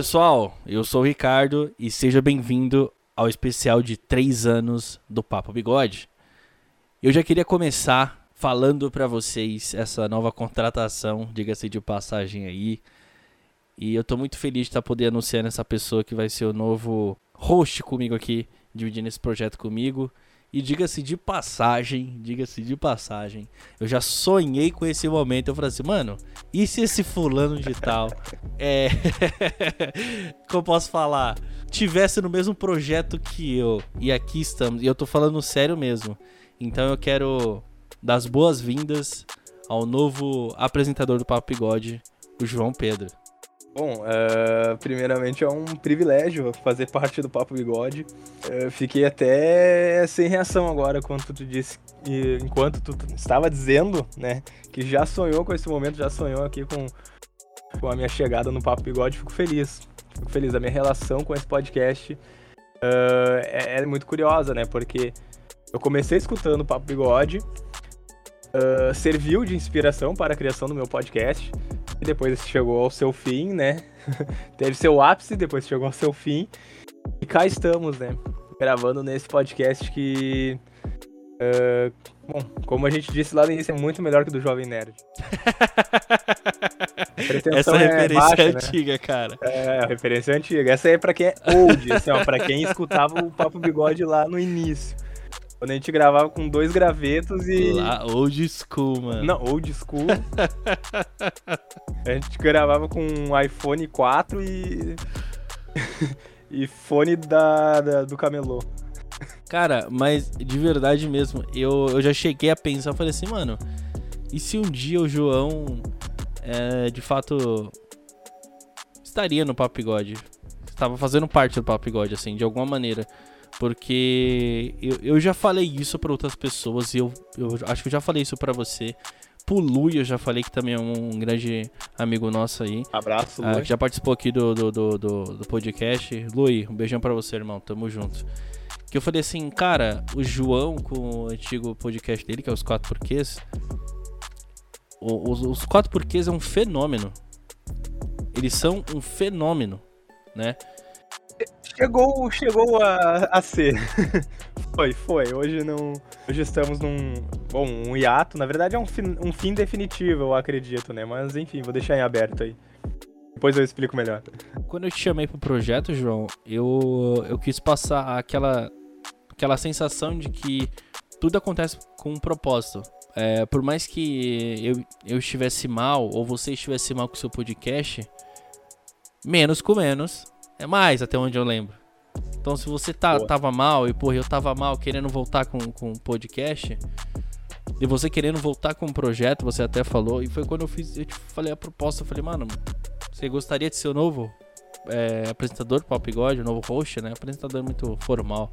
pessoal, eu sou o Ricardo e seja bem-vindo ao especial de 3 anos do Papo Bigode. Eu já queria começar falando para vocês essa nova contratação, diga-se de passagem aí. E eu tô muito feliz de estar tá podendo anunciar essa pessoa que vai ser o novo host comigo aqui, dividindo esse projeto comigo. E diga-se de passagem, diga-se de passagem, eu já sonhei com esse momento. Eu falei assim, mano, e se esse fulano de tal, é. Como posso falar? Tivesse no mesmo projeto que eu. E aqui estamos. E eu tô falando sério mesmo. Então eu quero dar as boas-vindas ao novo apresentador do Papo Bigode, o João Pedro. Bom, uh, primeiramente é um privilégio fazer parte do Papo Bigode. Uh, fiquei até sem reação agora quando tu disse, enquanto tu estava dizendo, né, que já sonhou com esse momento, já sonhou aqui com, com a minha chegada no Papo Bigode. Fico feliz, fico feliz. A minha relação com esse podcast uh, é, é, muito curiosa, né, porque eu comecei escutando o Papo Bigode, serviu de inspiração para a criação do meu podcast e depois chegou ao seu fim, né? Teve seu ápice, depois chegou ao seu fim. E cá estamos, né? Gravando nesse podcast que. Uh, bom, como a gente disse lá no início, é muito melhor que o do Jovem Nerd. Essa é referência baixa, é antiga, né? cara. É, a referência é antiga. Essa aí é pra quem é old, assim, ó, pra quem escutava o Papo Bigode lá no início. Quando a gente gravava com dois gravetos e. Lá, old school, mano. Não, old school. a gente gravava com um iPhone 4 e. e fone da, da, do camelô. Cara, mas de verdade mesmo, eu, eu já cheguei a pensar, falei assim, mano, e se um dia o João é, de fato estaria no Papo Bigode? Estava fazendo parte do Papo Bigode, assim, de alguma maneira. Porque eu, eu já falei isso para outras pessoas e eu, eu acho que eu já falei isso para você. Pro Lui, eu já falei que também é um grande amigo nosso aí. Abraço, Lui. Ah, já participou aqui do, do, do, do, do podcast. Lui, um beijão para você, irmão. Tamo junto. Que eu falei assim, cara, o João, com o antigo podcast dele, que é os Quatro Porquês. Os, os Quatro Porquês é um fenômeno. Eles são um fenômeno, né? Chegou, chegou a, a ser. foi, foi. Hoje não. Hoje estamos num. Bom, um hiato. Na verdade é um, fin, um fim definitivo, eu acredito, né? Mas enfim, vou deixar em aberto aí. Depois eu explico melhor. Quando eu te chamei pro projeto, João, eu, eu quis passar aquela, aquela sensação de que tudo acontece com um propósito. É, por mais que eu, eu estivesse mal, ou você estivesse mal com o seu podcast, menos com menos, é mais, até onde eu lembro. Então, se você tá, tava mal e, porra, eu tava mal querendo voltar com o podcast, e você querendo voltar com o projeto, você até falou, e foi quando eu fiz, eu te falei a proposta, eu falei, mano, você gostaria de ser o novo é, apresentador do Pop Bigode, o novo host, né? Apresentador muito formal.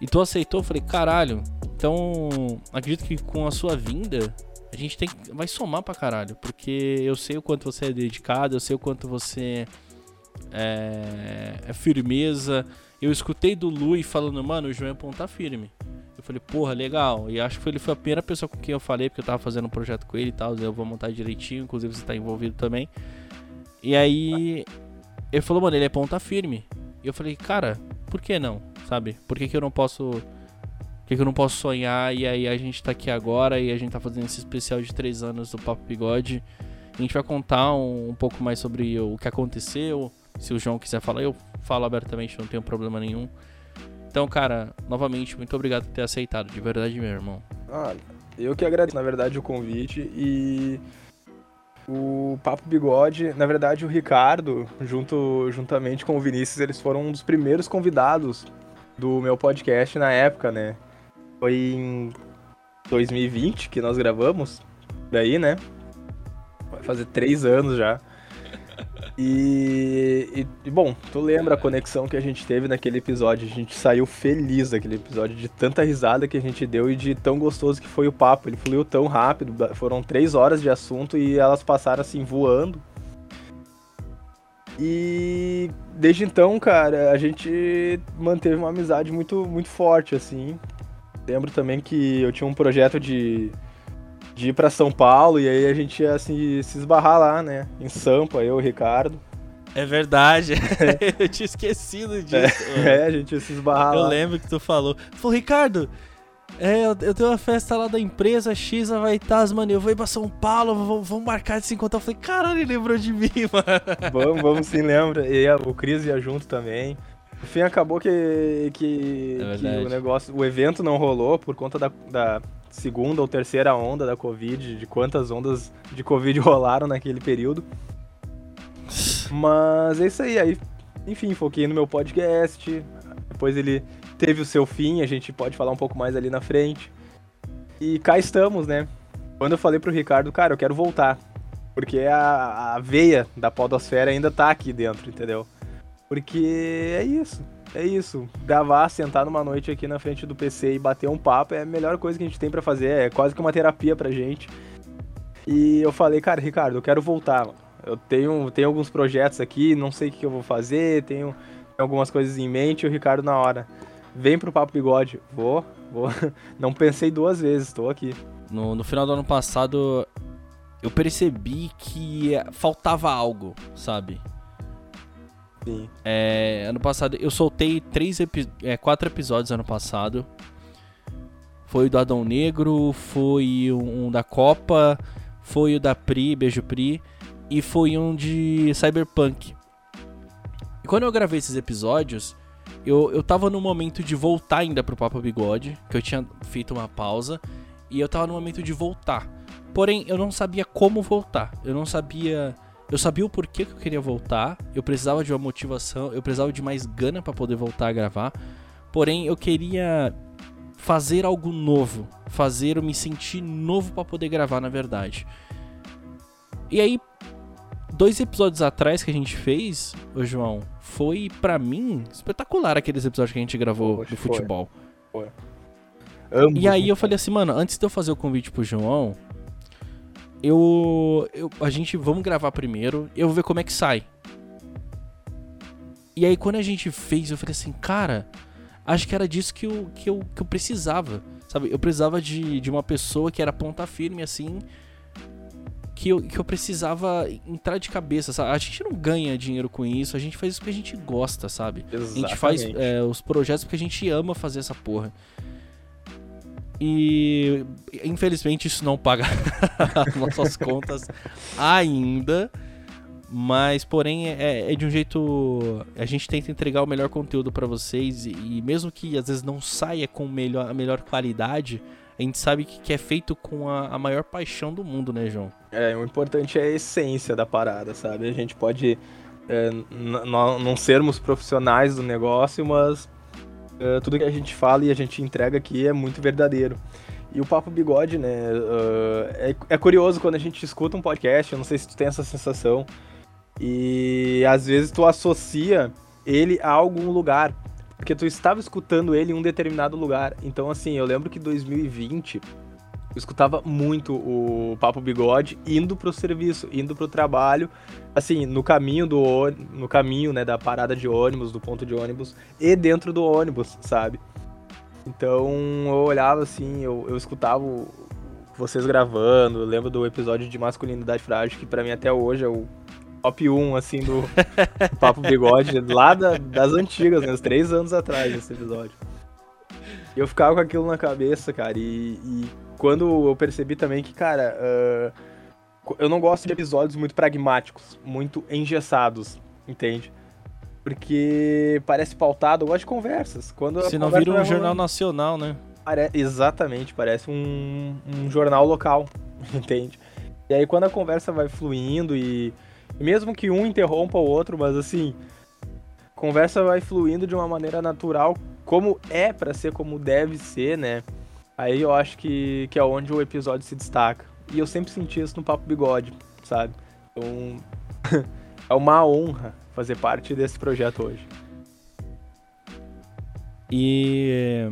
E tu aceitou, eu falei, caralho, então acredito que com a sua vinda, a gente tem vai somar pra caralho, porque eu sei o quanto você é dedicado, eu sei o quanto você é, é firmeza. Eu escutei do Lui falando, mano, o João é ponta firme. Eu falei, porra, legal. E acho que ele foi a primeira pessoa com quem eu falei, porque eu tava fazendo um projeto com ele e tal. Eu vou montar direitinho, inclusive você tá envolvido também. E aí ele falou, mano, ele é ponta firme. E eu falei, cara, por que não? Sabe? Por que, que eu não posso. Por que, que eu não posso sonhar? E aí a gente tá aqui agora e a gente tá fazendo esse especial de três anos do Papo Bigode. A gente vai contar um, um pouco mais sobre o que aconteceu, se o João quiser falar, eu falo abertamente, não tenho problema nenhum. Então, cara, novamente, muito obrigado por ter aceitado, de verdade, meu irmão. Ah, eu que agradeço, na verdade, o convite e o Papo Bigode, na verdade, o Ricardo, junto, juntamente com o Vinícius, eles foram um dos primeiros convidados do meu podcast na época, né? Foi em 2020 que nós gravamos, daí, né? Vai fazer três anos já. E, e, bom, tu lembra a conexão que a gente teve naquele episódio? A gente saiu feliz daquele episódio, de tanta risada que a gente deu e de tão gostoso que foi o papo. Ele fluiu tão rápido, foram três horas de assunto e elas passaram assim voando. E desde então, cara, a gente manteve uma amizade muito, muito forte, assim. Lembro também que eu tinha um projeto de de ir para São Paulo e aí a gente ia assim, se esbarrar lá, né? Em Sampa, eu e o Ricardo. É verdade. eu tinha esquecido disso. É, a gente ia se esbarrar Eu lá. lembro que tu falou. Falou, Ricardo, é, eu, eu tenho uma festa lá da empresa X, vai estar, mano. Eu vou ir pra São Paulo, vamos, vamos marcar de se encontrar. Eu falei, caralho, ele lembrou de mim, mano. Vamos, vamos sim, lembra. E a- o Cris ia junto também. No fim, acabou que, que, É que o negócio, o evento não rolou por conta da, da segunda ou terceira onda da Covid, de quantas ondas de Covid rolaram naquele período. Mas é isso aí, aí, enfim, foquei no meu podcast. Depois ele teve o seu fim, a gente pode falar um pouco mais ali na frente. E cá estamos, né? Quando eu falei pro Ricardo, cara, eu quero voltar. Porque a, a veia da podosfera ainda tá aqui dentro, entendeu? Porque é isso. É isso. Gravar, sentar numa noite aqui na frente do PC e bater um papo é a melhor coisa que a gente tem pra fazer. É quase que uma terapia pra gente. E eu falei, cara, Ricardo, eu quero voltar. Eu tenho, tenho alguns projetos aqui, não sei o que eu vou fazer, tenho, tenho algumas coisas em mente. E o Ricardo, na hora, vem pro Papo Bigode. Vou, vou. Não pensei duas vezes, tô aqui. No, no final do ano passado, eu percebi que faltava algo, sabe? Sim. É, ano passado, eu soltei três epi- é, quatro episódios ano passado. Foi o do Adão Negro, foi um da Copa, foi o da Pri, Beijo Pri, e foi um de Cyberpunk. E quando eu gravei esses episódios, eu, eu tava no momento de voltar ainda pro Papo Bigode, que eu tinha feito uma pausa, e eu tava no momento de voltar. Porém, eu não sabia como voltar. Eu não sabia. Eu sabia o porquê que eu queria voltar. Eu precisava de uma motivação. Eu precisava de mais gana pra poder voltar a gravar. Porém, eu queria fazer algo novo. Fazer eu me sentir novo pra poder gravar, na verdade. E aí, dois episódios atrás que a gente fez, ô João, foi pra mim espetacular aqueles episódios que a gente gravou Poxa, do foi. futebol. Ambos, E aí eu falei assim, mano, antes de eu fazer o convite pro João, eu, eu a gente vamos gravar primeiro, eu vou ver como é que sai. E aí quando a gente fez, eu falei assim, cara, acho que era disso que eu, que eu, que eu precisava, sabe? Eu precisava de, de uma pessoa que era ponta firme assim, que eu, que eu precisava entrar de cabeça, sabe? A gente não ganha dinheiro com isso, a gente faz isso porque a gente gosta, sabe? A gente faz Exatamente. é, os projetos porque a gente ama fazer essa porra. E infelizmente isso não paga as nossas contas ainda. Mas, porém, é, é de um jeito. A gente tenta entregar o melhor conteúdo pra vocês. E, e mesmo que às vezes não saia com melhor, a melhor qualidade, a gente sabe que, que é feito com a, a maior paixão do mundo, né, João? É, o importante é a essência da parada, sabe? A gente pode é, não sermos profissionais do negócio, mas é, tudo que a gente fala e a gente entrega aqui é muito verdadeiro. E o Papo Bigode, né? é, é- é curioso quando a gente escuta um podcast, eu não sei se tu tem essa sensação, e às vezes tu associa ele a algum lugar, porque tu estava escutando ele em um determinado lugar. Então, assim, eu lembro que 2020 eu escutava muito o Papo Bigode indo pro serviço, indo pro trabalho, assim, no caminho do no caminho, né, da parada de ônibus, do ponto de ônibus e dentro do ônibus, sabe? Então, eu olhava assim, eu, eu escutava vocês gravando, eu lembro do episódio de masculinidade frágil que pra mim até hoje é o top 1 assim do Papo Bigode, lá da- das antigas, né, uns três anos atrás esse episódio. E eu ficava com aquilo na cabeça, cara, e, e quando eu percebi também que, cara, ah, eu não gosto de episódios muito pragmáticos, muito engessados, entende? Porque parece pautado, eu gosto de conversas. Quando Se não vira um jornal rolando, nacional, né? pare- Exatamente, parece um, um jornal local, entende? E aí quando a conversa vai fluindo e, mesmo que um interrompa o outro, mas assim, a conversa vai fluindo de uma maneira natural, como é pra ser, como deve ser, né? Aí eu acho que, que é onde o episódio se destaca. E eu sempre senti isso no Papo Bigode, sabe? Então, é uma honra fazer parte desse projeto hoje. E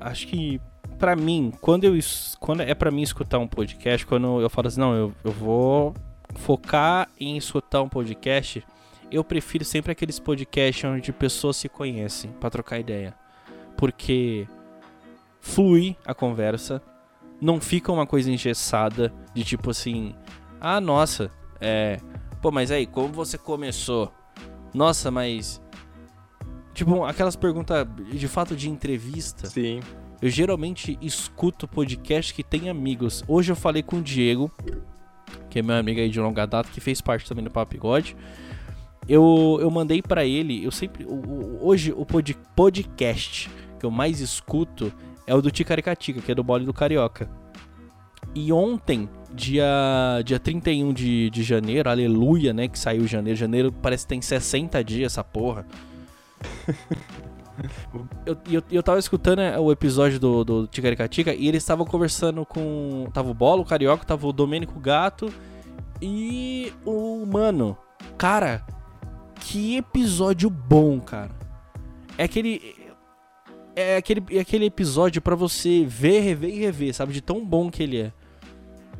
acho que pra mim, quando eu quando é pra mim escutar um podcast, quando eu falo assim, não, eu, eu vou focar em escutar um podcast, eu prefiro sempre aqueles podcasts onde pessoas se conhecem pra trocar ideia. Porque flui a conversa, não fica uma coisa engessada de tipo assim, ah, nossa, é Pô, mas aí, como você começou? Nossa, mas. Tipo, aquelas perguntas de fato de entrevista. Sim. Eu geralmente escuto podcast que tem amigos. Hoje eu falei com o Diego, que é meu amigo aí de longa data, que fez parte também do Papo Bigode. Eu, eu mandei para ele, eu sempre. Hoje o pod, podcast que eu mais escuto é o do Ticaricatica, que é do Bole do Carioca. E ontem, dia, dia 31 de, de janeiro, aleluia, né? Que saiu janeiro. Janeiro parece que tem 60 dias essa porra. eu, eu, eu tava escutando né, o episódio do, do Ticaricatica e eles estavam conversando com. Tava o Bolo, o Carioca, tava o Domênico Gato e o Mano. Cara, que episódio bom, cara. É aquele. É aquele, é aquele episódio para você ver, rever e rever, sabe? De tão bom que ele é.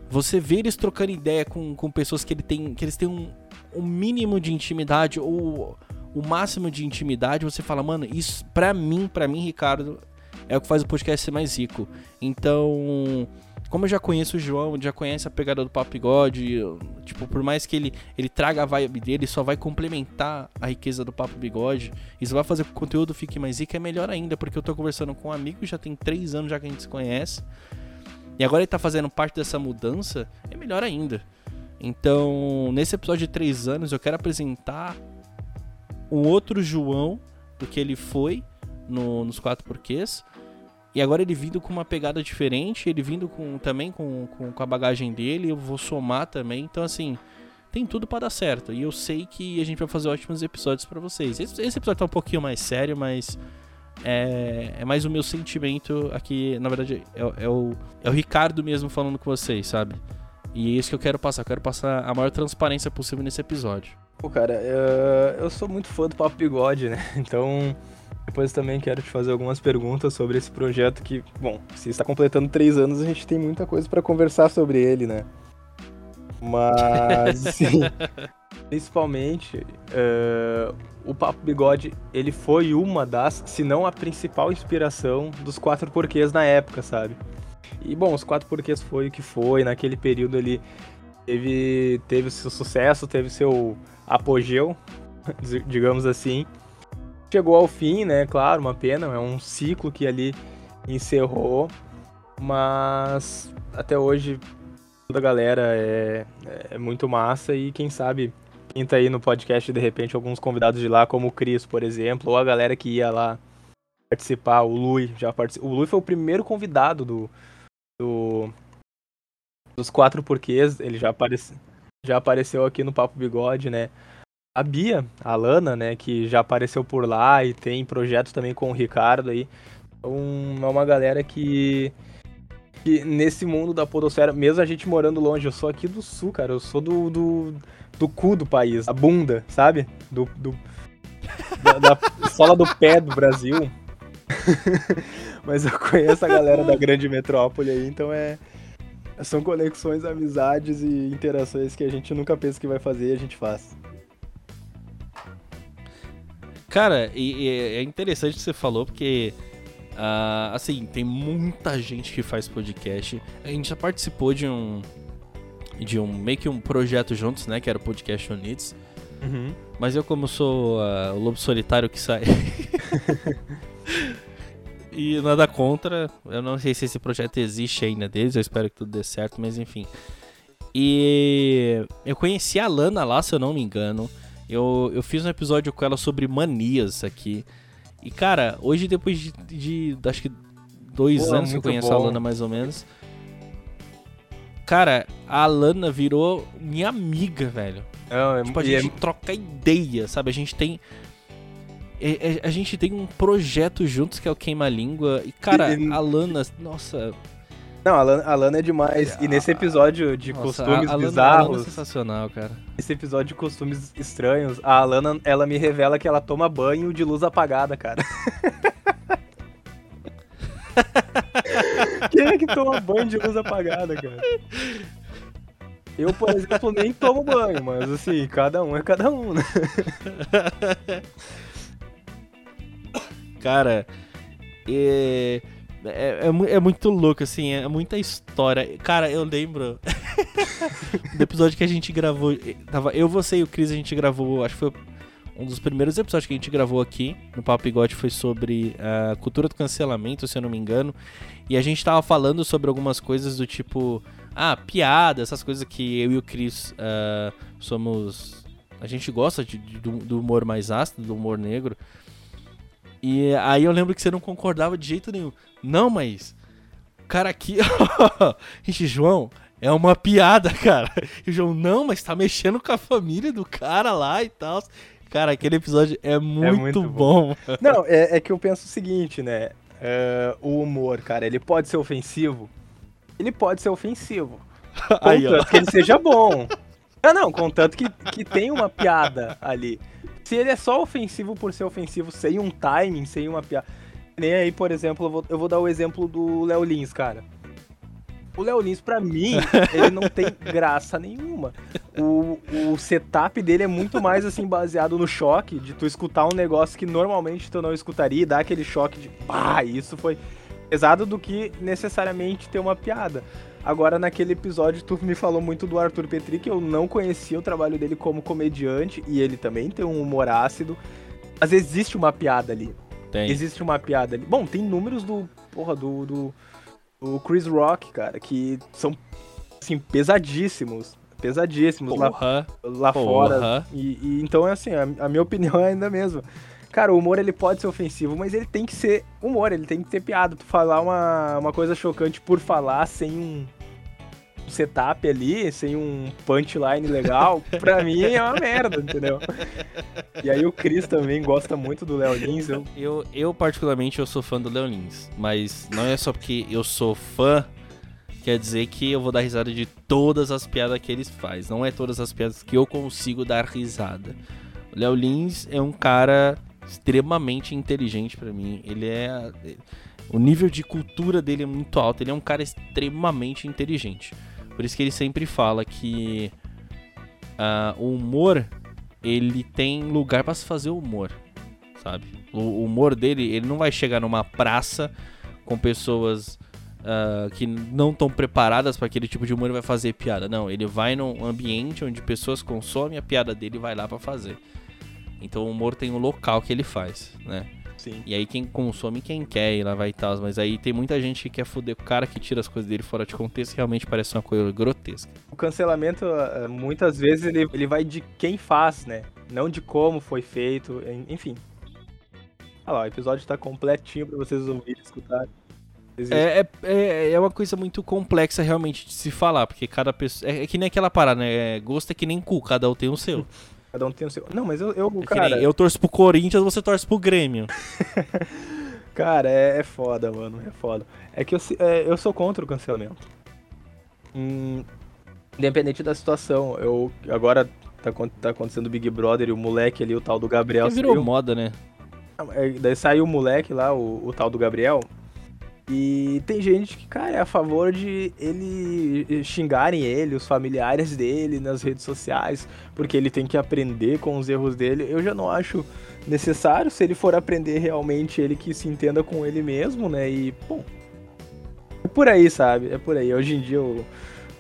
Você vê eles trocando ideia com, com pessoas que, ele tem, que eles têm um, um mínimo de intimidade ou o máximo de intimidade, você fala, mano, isso pra mim, pra mim, Ricardo, é o que faz o podcast ser mais rico. Então, como eu já conheço o João, já conhece a pegada do Papo Bigode, tipo, por mais que ele, ele traga a vibe dele, só vai complementar a riqueza do Papo Bigode. Isso vai fazer com que o conteúdo fique mais rico, é melhor ainda, porque eu tô conversando com um amigo, já tem três anos já que a gente se conhece. E agora ele tá fazendo parte dessa mudança, é melhor ainda. Então, nesse episódio de 3 anos, eu quero apresentar um outro João do que ele foi no, nos quatro porquês. E agora ele vindo com uma pegada diferente, ele vindo com, também com, com, com a bagagem dele, eu vou somar também. Então, assim, tem tudo para dar certo. E eu sei que a gente vai fazer ótimos episódios para vocês. Esse, esse, episódio tá um pouquinho mais sério, mas é, é mais o meu sentimento aqui, na verdade, é, é, o, é o Ricardo mesmo falando com vocês, sabe? E é isso que eu quero passar. Eu quero passar a maior transparência possível nesse episódio. Pô, cara, eu, eu sou muito fã do Papo Bigode, né? Então, depois também quero te fazer algumas perguntas sobre esse projeto que, bom, se está completando três anos, a gente tem muita coisa para conversar sobre ele, né? Mas, sim, principalmente, uh, o Papo Bigode, ele foi uma das, se não a principal inspiração dos quatro porquês na época, sabe? E, bom, os quatro porquês foi o que foi, naquele período ali teve, teve seu sucesso, teve seu apogeu, digamos assim. Chegou ao fim, né? Claro, uma pena, é um ciclo que ali encerrou, mas até hoje toda a galera é, é muito massa e quem sabe tá aí no podcast, de repente, alguns convidados de lá, como o Cris, por exemplo, ou a galera que ia lá participar, o Lui já participou. O Lui foi o primeiro convidado do, do dos quatro porquês, ele já, aparece, já apareceu aqui no Papo Bigode, né? A Bia, a Lana, né, que já apareceu por lá e tem projetos também com o Ricardo aí. Então, é uma galera que que nesse mundo da podosfera, mesmo a gente morando longe, eu sou aqui do sul, cara, eu sou do, do, do cu do país, a bunda, sabe? Do, do da, da sola do pé do Brasil. Mas eu conheço a galera da grande metrópole aí, então é são conexões, amizades e interações que a gente nunca pensa que vai fazer e a gente faz. Cara, e, e é interessante o que você falou, porque Uh, assim, tem muita gente que faz podcast. A gente já participou de um. De um. meio que um projeto juntos, né? Que era o Podcast Unidos. Uhum. Mas eu, como sou uh, o lobo solitário que sai. e nada contra. Eu não sei se esse projeto existe ainda deles. Eu espero que tudo dê certo, mas enfim. E eu conheci a Lana lá, se eu não me engano. Eu, eu fiz um episódio com ela sobre manias aqui. E, cara, hoje, depois de, de acho que dois Pô, anos que eu conheço bom. a Lana, mais ou menos. Cara, a Lana virou minha amiga, velho. Não, é, tipo, a gente é... troca ideia, sabe? A gente tem. A, a, a, gente tem um projeto juntos que é o Queima Língua. E, cara, a Lana, nossa, não, a Lana, a Lana é demais. E nesse episódio de Nossa, costumes a, a bizarros. A Lana é sensacional, cara. Esse episódio de costumes estranhos, a Alana, ela me revela que ela toma banho de luz apagada, cara. Quem é que toma banho de luz apagada, cara? Eu, por exemplo, nem tomo banho, mas assim, cada um é cada um, né? Cara, é, é, é, é, muito louco, assim, é muita história. Cara, eu lembro. do episódio que a gente gravou. Tava eu, você e o Cris, a gente gravou. Acho que foi um dos primeiros episódios que a gente gravou aqui no Papo Bigode foi sobre a cultura do cancelamento, se eu não me engano. E a gente tava falando sobre algumas coisas do tipo. Ah, piada, essas coisas que eu e o Cris ah, somos. A gente gosta de- de- do, do humor mais ácido, do humor negro. E aí eu lembro que você não concordava de jeito nenhum. Não, mas. Cara, aqui. Gente, João, é uma piada, cara. E o João, não, mas tá mexendo com a família do cara lá e tal. Cara, aquele episódio é muito, muito bom. Não, é, é que eu penso o seguinte, né? É, o humor, cara, ele pode ser ofensivo? Ele pode ser ofensivo. Aí. Contanto que ele seja bom. Não, não, contanto que, que tem uma piada ali. Se ele é só ofensivo por ser ofensivo, sem um timing, sem uma piada. Nem aí, por exemplo, eu vou, eu vou dar o exemplo do Léo Lins, cara. O Léo Lins, pra mim, ele não tem graça nenhuma. O, o setup dele é muito mais, assim, baseado no choque de tu escutar um negócio que normalmente tu não escutaria e dar aquele choque de, pá, isso foi pesado do que necessariamente ter uma piada. Agora, naquele episódio, tu me falou muito do Arthur Petri, que eu não conhecia o trabalho dele como comediante, e ele também tem um humor ácido. Mas existe uma piada ali. Tem. Existe uma piada ali. Bom, tem números do. Porra, do. do, do Chris Rock, cara, que são, assim, pesadíssimos. Pesadíssimos lá, Porra. lá Porra. fora. E, e então, é assim, a, a minha opinião é ainda mesmo. Cara, o humor ele pode ser ofensivo, mas ele tem que ser humor, ele tem que ter piada. Tu falar uma, uma coisa chocante por falar sem um setup ali, sem um punchline legal, pra mim é uma merda, entendeu? E aí o Chris também gosta muito do Léo Lins. Eu, Eu, eu, particularmente, eu sou fã do Léo Lins. Mas não é só porque eu sou fã, quer dizer que eu vou dar risada de todas as piadas que eles faz. Não é todas as piadas que eu consigo dar risada. O Léo Lins é um cara extremamente inteligente pra mim. Ele é... O nível de cultura dele é muito alto. Ele é um cara extremamente inteligente. Por isso que ele sempre fala que ah, o humor, ele tem lugar pra se fazer humor, sabe? O humor dele, ele não vai chegar numa praça com pessoas ah, que não estão preparadas para aquele tipo de humor e vai fazer piada. Não, ele vai num ambiente onde pessoas consomem a piada dele e vai lá pra fazer. Então o humor tem um local que ele faz, né? sim. E aí quem consome quem quer e lá vai e tal. Mas aí tem muita gente que quer foder o cara que tira as coisas dele fora de contexto realmente parece uma coisa grotesca. O cancelamento, eh, muitas vezes, ele, ele vai de quem faz, né? Não de como foi feito, en- enfim. Olha lá, o episódio tá completinho pra vocês ouvirem, escutarem. É, é, é, é uma coisa muito complexa realmente de se falar, porque cada pessoa. É, é que nem aquela parada, né? É, gosto é que nem cu, cada um tem o seu. Cada um tem o seu. Não, mas eu, eu É que cara, eu torço pro Corinthians, você torce pro Grêmio. cara, é, é foda, mano, é foda. É que eu, se- é, eu sou contra o cancelamento. Hum, independente da situação, eu agora tá, tá acontecendo o Big Brother e o moleque ali, o tal do Gabriel, Porque virou saiu. moda, né? É, Daí saiu o moleque lá, o, o tal do Gabriel. E tem gente que, cara, é a favor de ele xingarem ele, os familiares dele nas redes sociais, porque ele tem que aprender com os erros dele. Eu já não acho necessário, se ele for aprender realmente, ele que se entenda com ele mesmo, né? E, bom. É por aí, sabe? É por aí. Hoje em dia, eu,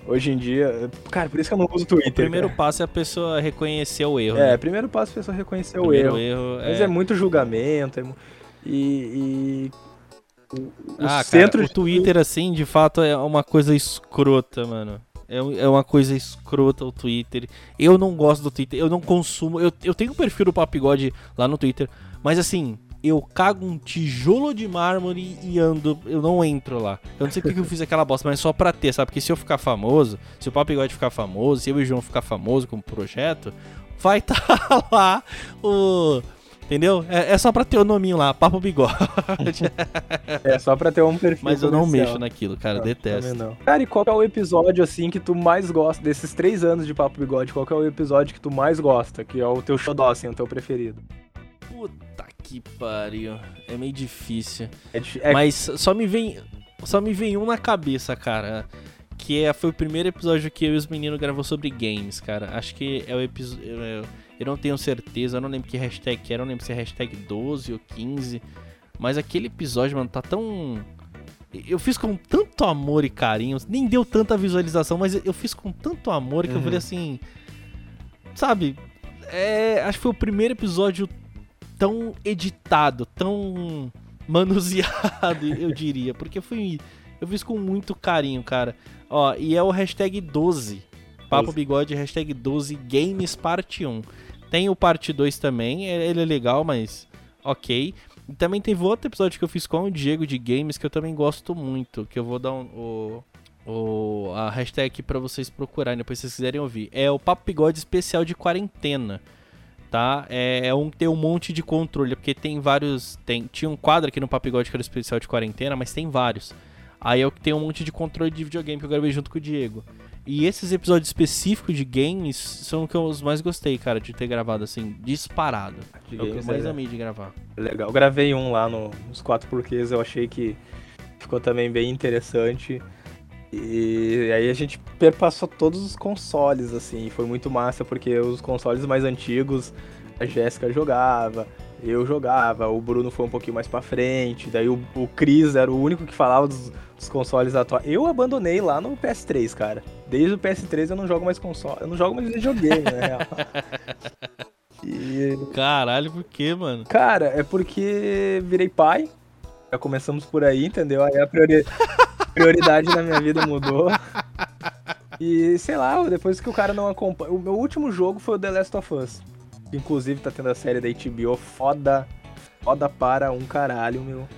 hoje em dia. Cara, por isso que eu não uso Twitter. O primeiro cara. passo é a pessoa reconhecer o erro. É, né? primeiro passo é a pessoa reconhecer o Primeiro erro. erro. Mas é, muito julgamento. é e. e o, o Ah, centro cara, o Twitter, assim, de fato é uma coisa escrota, mano. É, é uma coisa escrota o Twitter. Eu não gosto do Twitter, eu não consumo. Eu, eu tenho um perfil do Papigode lá no Twitter, mas assim, eu cago um tijolo de mármore e ando. Eu não entro lá. Eu não sei porque que eu fiz aquela bosta, mas só pra ter, sabe? Porque se eu ficar famoso, se o Papigode ficar famoso, se eu e o João ficar famoso como projeto, vai estar lá o. Entendeu? É, é só pra ter o nominho lá, Papo Bigode. É só pra ter um perfil. Mas eu não comercial. mexo naquilo, cara, Não, detesto. não. Cara, e qual que é o episódio, assim, que tu mais gosta? Desses três anos de Papo Bigode, qual que é o episódio que tu mais gosta? Que é o teu xodó, assim, o teu preferido? Puta que pariu. É meio difícil. É, é- Mas só me vem. Só me vem um na cabeça, cara. Que é, foi o primeiro episódio que eu e os meninos gravou sobre games, cara. Acho que é o episódio. Eu, não tenho certeza, eu não lembro que hashtag era, eu não lembro se é hashtag 12 ou 15. Mas aquele episódio, mano, tá tão. Eu fiz com tanto amor e carinho, nem deu tanta visualização, mas eu fiz com tanto amor que uhum. eu falei assim. Sabe? É, acho que foi o primeiro episódio tão editado, tão manuseado, eu diria. Porque foi. Eu fiz com muito carinho, cara. Ó, e é o hashtag 12. Papo Bigode, hashtag 12 Games Parte 1. Tem o parte 2 também, ele é legal, mas ok. E também teve outro episódio que eu fiz com o Diego de Games que eu também gosto muito, que eu vou dar um, o, o, a hashtag para vocês procurarem depois se vocês quiserem ouvir. É o Papo Bigode especial de quarentena tá? É, é um tem um monte de controle, porque tem vários, tem tinha um quadro aqui no Papigode que era especial de quarentena, mas tem vários. Aí eu tenho um monte de controle de videogame que eu gravei junto com o Diego. E esses episódios específicos de games são os que eu mais gostei, cara, de ter gravado, assim, disparado. De é o que eu mais é, amei de gravar. Legal. Eu gravei um lá no, nos quatro porquês, eu achei que ficou também bem interessante. E aí a gente perpassou todos os consoles, assim, foi muito massa, porque os consoles mais antigos, a Jéssica jogava, eu jogava, o Bruno foi um pouquinho mais pra frente, daí o, o Cris era o único que falava dos, dos consoles atuais. Eu abandonei lá no PS3, cara. Desde o PS3 eu não jogo mais console, eu não jogo mais videogame, na real. E... Caralho, por quê, mano? Cara, é porque virei pai. Já começamos por aí, entendeu? Aí a prioridade prioridade na minha vida mudou. E sei lá, depois que o cara não acompanha. O meu último jogo foi o The Last of Us. Inclusive tá tendo a série da HBO foda. Foda para um caralho, meu.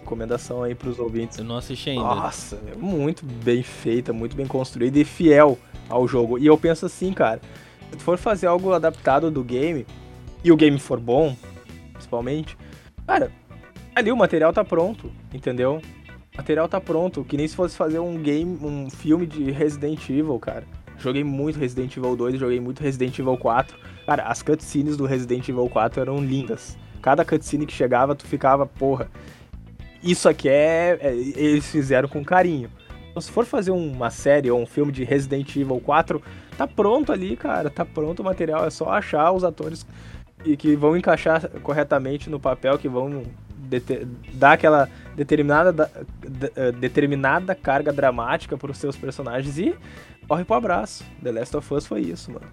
Recomendação aí pros ouvintes. Eu não assisti ainda. Nossa, muito bem feita, muito bem construída e fiel ao jogo. E eu penso assim, cara, se tu for fazer algo adaptado do game, e o game for bom, principalmente, cara, ali o material tá pronto, entendeu? O material tá pronto, que nem se fosse fazer um game, um filme de Resident Evil, cara. Joguei muito Resident Evil 2, joguei muito Resident Evil 4. Cara, as cutscenes do Resident Evil 4 eram lindas. Cada cutscene que chegava, tu ficava, porra. Isso aqui é, é eles fizeram com carinho. Então, se for fazer uma série ou um filme de Resident Evil 4, tá pronto ali, cara. Tá pronto o material. É só achar os atores e que vão encaixar corretamente no papel, que vão dar aquela determinada, eh, determinada carga dramática para os seus personagens e corre pro abraço. The Last of Us foi isso, mano.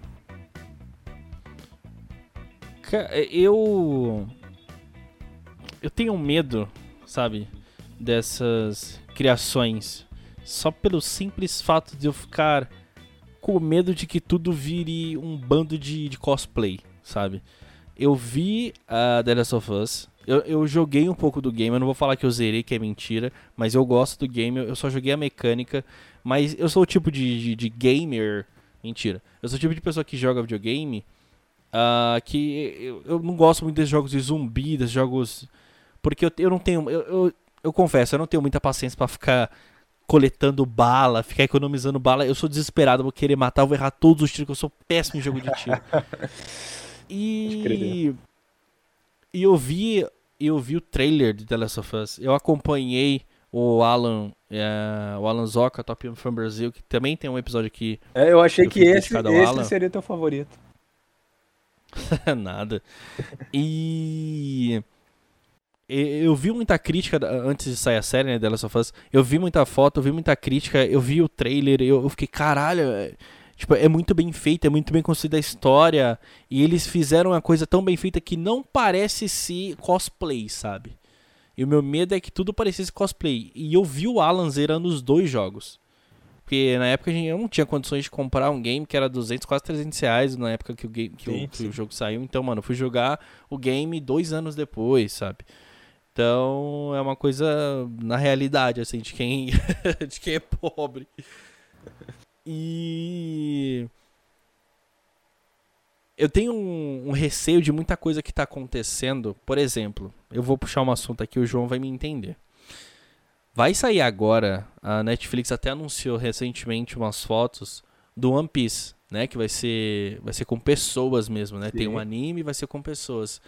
Eu. Eu tenho medo, sabe? Dessas criações. Só pelo simples fato de eu ficar com medo de que tudo vire um bando de, de cosplay, sabe? Eu vi a uh, The Last of Us, eu, eu joguei um pouco do game, eu não vou falar que eu zerei, que é mentira, mas eu gosto do game, eu só joguei a mecânica, mas eu sou o tipo de, de, de gamer. Mentira. Eu sou o tipo de pessoa que joga videogame uh, que eu, eu, não gosto muito desses jogos de zumbi, desses jogos. Porque eu, eu não tenho. Eu, eu, eu confesso, eu não tenho muita paciência para ficar coletando bala, ficar economizando bala. Eu sou desesperado, vou querer matar, vou errar todos os tiros, que eu sou péssimo em jogo de tiro. e e eu vi, eu vi o trailer de The Last of Us. Eu acompanhei o Alan, é, o Alan Zoca, Top Fan Brasil, que também tem um episódio aqui. É, eu achei que esse, esse seria teu favorito. Nada. E eu vi muita crítica antes de sair a série, né, Last of Us. Eu vi muita foto, eu vi muita crítica, eu vi o trailer, eu, eu fiquei, caralho, Tipo, é muito bem feita, é muito bem construída a história. E eles fizeram uma coisa tão bem feita que não parece ser cosplay, sabe? E o meu medo é que tudo parecesse cosplay. E eu vi o Alan zerando os dois jogos. Porque na época eu não tinha condições de comprar um game que era 200, quase 300 reais na época que o, game, que, sim, o, que o jogo saiu. Então, mano, eu fui jogar o game dois anos depois, sabe? Então é uma coisa na realidade, assim, de quem, de quem é pobre. E eu tenho um, um, receio de muita coisa que está acontecendo. Por exemplo, eu vou puxar um assunto aqui, o João vai me entender. Vai sair agora, a Netflix até anunciou recentemente umas fotos do One Piece, né? Que vai ser, vai ser com pessoas mesmo, né? Sim. Tem um anime, vai ser com pessoas.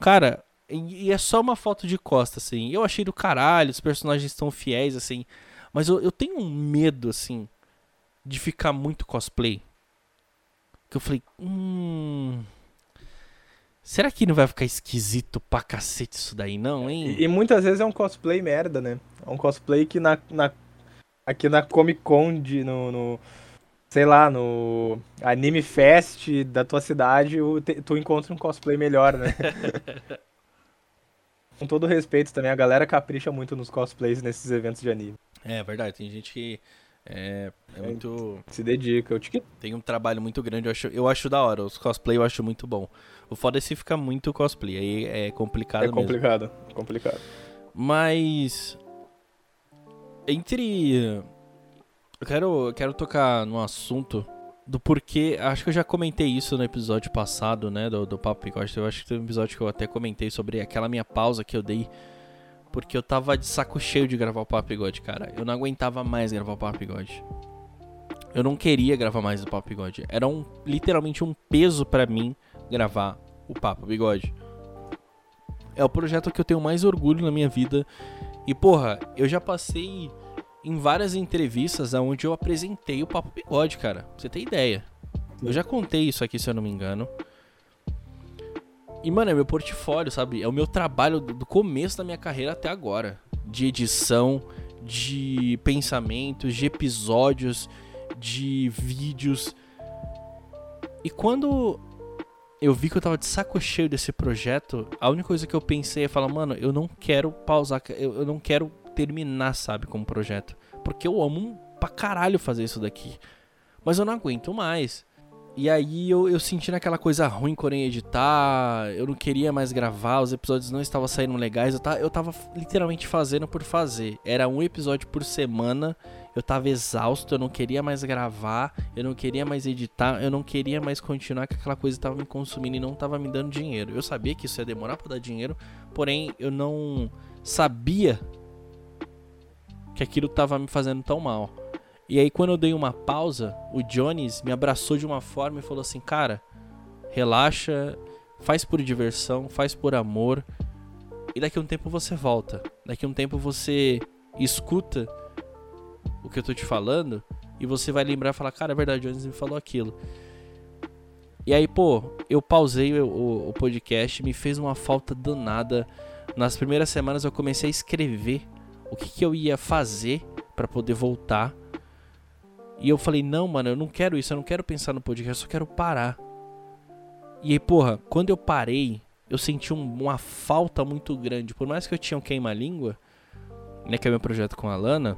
Cara, e, e é só uma foto de costa, assim. Eu achei do caralho, os personagens estão fiéis, assim. Mas eu, eu tenho um medo, assim, de ficar muito cosplay. Que eu falei, hum. Será que não vai ficar esquisito pra cacete isso daí, não, hein? E, e muitas vezes é um cosplay merda, né? É um cosplay que na, na aqui na Comic Con, de, no, no, sei lá, no Anime Fest da tua cidade, tu encontra um cosplay melhor, né? Com todo respeito também, a galera capricha muito nos cosplays nesses eventos de anime. É verdade, tem gente que é, é, é muito. Se dedica. Eu te... Tem um trabalho muito grande, eu acho, eu acho da hora. Os cosplay eu acho muito bom. O foda é se fica muito cosplay, aí é complicado. É mesmo. complicado, complicado. Mas entre. Eu quero, eu quero tocar no assunto do porquê. Acho que eu já comentei isso no episódio passado, né? Do, do Papo Picote. Eu acho que tem um episódio que eu até comentei sobre aquela minha pausa que eu dei. Porque eu tava de saco cheio de gravar o Papo Bigode, cara. Eu não aguentava mais gravar o Papo Bigode. Eu não queria gravar mais o Papo Bigode. Era um, literalmente um peso para mim gravar o Papo Bigode. É o projeto que eu tenho mais orgulho na minha vida. E porra, eu já passei em várias entrevistas onde eu apresentei o Papo Bigode, cara. Pra você ter ideia. Eu já contei isso aqui, se eu não me engano. E, mano, é meu portfólio, sabe? É o meu trabalho do começo da minha carreira até agora. De edição, de pensamentos, de episódios, de vídeos. E quando eu vi que eu tava de saco cheio desse projeto, a única coisa que eu pensei é falar, mano, eu não quero pausar, eu, não quero terminar, sabe, como projeto. Porque eu amo pra caralho fazer isso daqui. Mas eu não aguento mais. E aí eu, eu senti naquela coisa ruim quando eu ia editar, eu não queria mais gravar, os episódios não estavam saindo legais, eu tava, eu tava literalmente fazendo por fazer. Era um episódio por semana, eu tava exausto, eu não queria mais gravar, eu não queria mais editar, eu não queria mais continuar, que aquela coisa tava me consumindo e não tava me dando dinheiro. Eu sabia que isso ia demorar para dar dinheiro, porém eu não sabia que aquilo tava me fazendo tão mal. E aí quando eu dei uma pausa, o Jones me abraçou de uma forma e falou assim: "Cara, relaxa, faz por diversão, faz por amor, e daqui a um tempo você volta. Daqui a um tempo você escuta o que eu tô te falando e você vai lembrar e falar: "Cara, é verdade, o Jones me falou aquilo". E aí, pô, eu pausei o, o, o podcast, me fez uma falta danada. Nas primeiras semanas eu comecei a escrever o que, que eu ia fazer para poder voltar e eu falei, não, mano, eu não quero isso, eu não quero pensar no podcast, eu só quero parar. E aí, porra, quando eu parei, eu senti um, uma falta muito grande. Por mais que eu tinha um queima-língua, né, que é meu projeto com a Lana,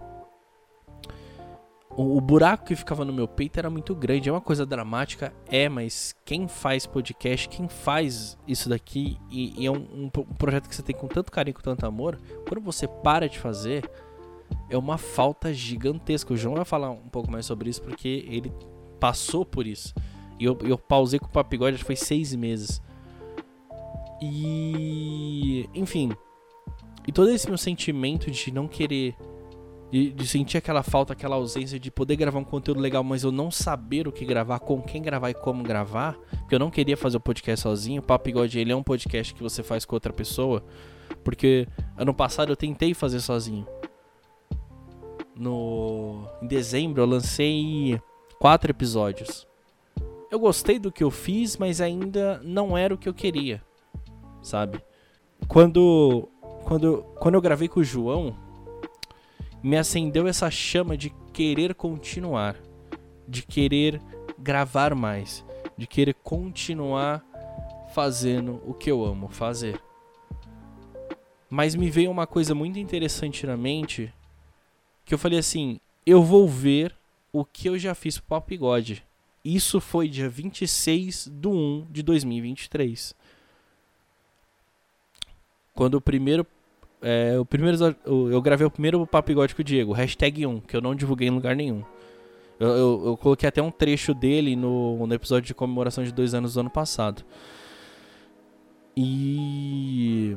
o, o, buraco que ficava no meu peito era muito grande. É uma coisa dramática, é, mas quem faz podcast, quem faz isso daqui, e, e é um, um, um projeto que você tem com tanto carinho, com tanto amor, quando você para de fazer, é uma falta gigantesca. O João vai falar um pouco mais sobre isso porque ele passou por isso. E eu, eu pausei com o Papigode, foi seis meses. E. Enfim. E todo esse meu sentimento de não querer. De, de, sentir aquela falta, aquela ausência de poder gravar um conteúdo legal, mas eu não saber o que gravar, com quem gravar e como gravar. Porque eu não queria fazer o podcast sozinho. O Papigode ele é um podcast que você faz com outra pessoa. Porque ano passado eu tentei fazer sozinho no em dezembro eu lancei quatro episódios. Eu gostei do que eu fiz, mas ainda não era o que eu queria, sabe? Quando quando quando eu gravei com o João, me acendeu essa chama de querer continuar, de querer gravar mais, de querer continuar fazendo o que eu amo fazer. Mas me veio uma coisa muito interessante na mente que eu falei assim: eu vou ver o que eu já fiz pro Papo Bigode. Isso foi dia 26 de 1 de 2023. Quando o primeiro. É, o primeiro eu gravei o primeiro Papo com o Diego, hashtag 1, que eu não divulguei em lugar nenhum. Eu, eu, eu, coloquei até um trecho dele no, no episódio de comemoração de dois anos do ano passado. E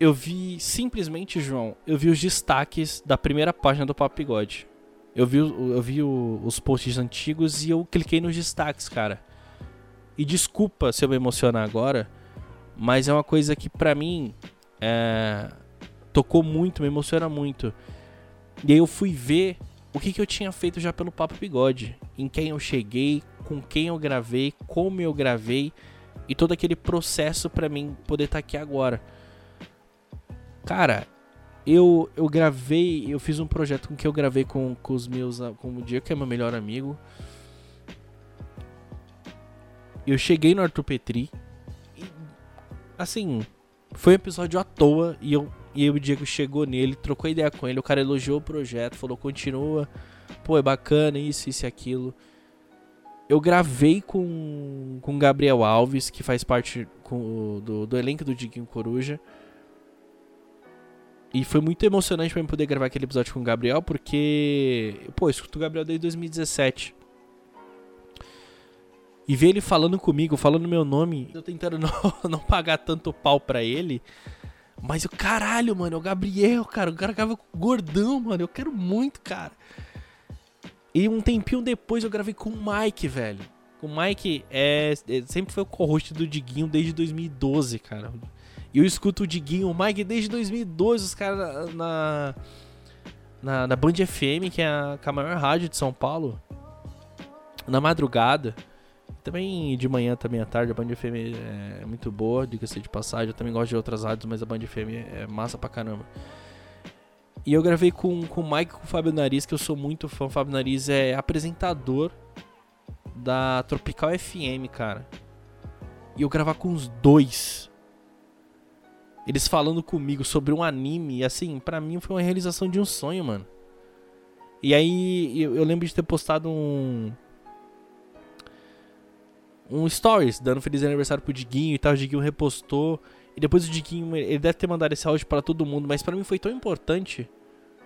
eu vi simplesmente, João, eu vi os destaques da primeira página do Papo. Eu vi, eu vi o, os posts antigos e eu cliquei nos destaques, cara. E desculpa se eu me emocionar agora, mas é uma coisa que pra mim é, tocou muito, me emociona muito. E aí eu fui ver o que, que eu tinha feito já pelo Papo Bigode. Em quem eu cheguei, com quem eu gravei, como eu gravei e todo aquele processo para mim poder estar tá aqui agora. Cara, eu, eu gravei, eu fiz um projeto com que eu gravei com, com os meus, com o Diego, que é meu melhor amigo. Eu cheguei no Arthur Petri e, assim, foi um episódio à toa e eu e o Diego chegou nele, trocou ideia com ele, o cara elogiou o projeto, falou continua, pô, é bacana isso, isso e aquilo. Eu gravei com com Gabriel Alves, que faz parte com, do, do elenco do Diguinho Coruja. E foi muito emocionante pra mim poder gravar aquele episódio com o Gabriel, porque, pô, eu escuto o Gabriel desde 2017. E ver ele falando comigo, falando meu nome, eu tentando não, não pagar tanto pau pra ele. Mas o caralho, mano, é o Gabriel, cara. O cara acaba gordão, mano. Eu quero muito, cara. E um tempinho depois eu gravei com o Mike, velho. O Mike é, é sempre foi o co-host do Diguinho desde 2012, cara. E eu escuto o Diguinho, o Mike desde 2012, os caras na, na, na Band FM, que é a, que é a maior rádio de São Paulo, na madrugada. Também de manhã, também à tarde, a Band FM é muito boa, diga-se de passagem. Eu também gosto de outras rádios, mas a Band FM é massa pra caramba. E eu gravei com, com o Mike e com o Fábio Nariz, que eu sou muito fã. O Fábio Nariz é apresentador da Tropical FM, cara. E eu gravar com os dois eles falando comigo sobre um anime, assim, para mim foi uma realização de um sonho, mano. E aí eu, eu, lembro de ter postado um. Um stories dando feliz aniversário pro Diguinho e tal. O Diguinho repostou. E depois o Diguinho, ele deve ter mandado esse áudio para todo mundo, mas para mim foi tão importante.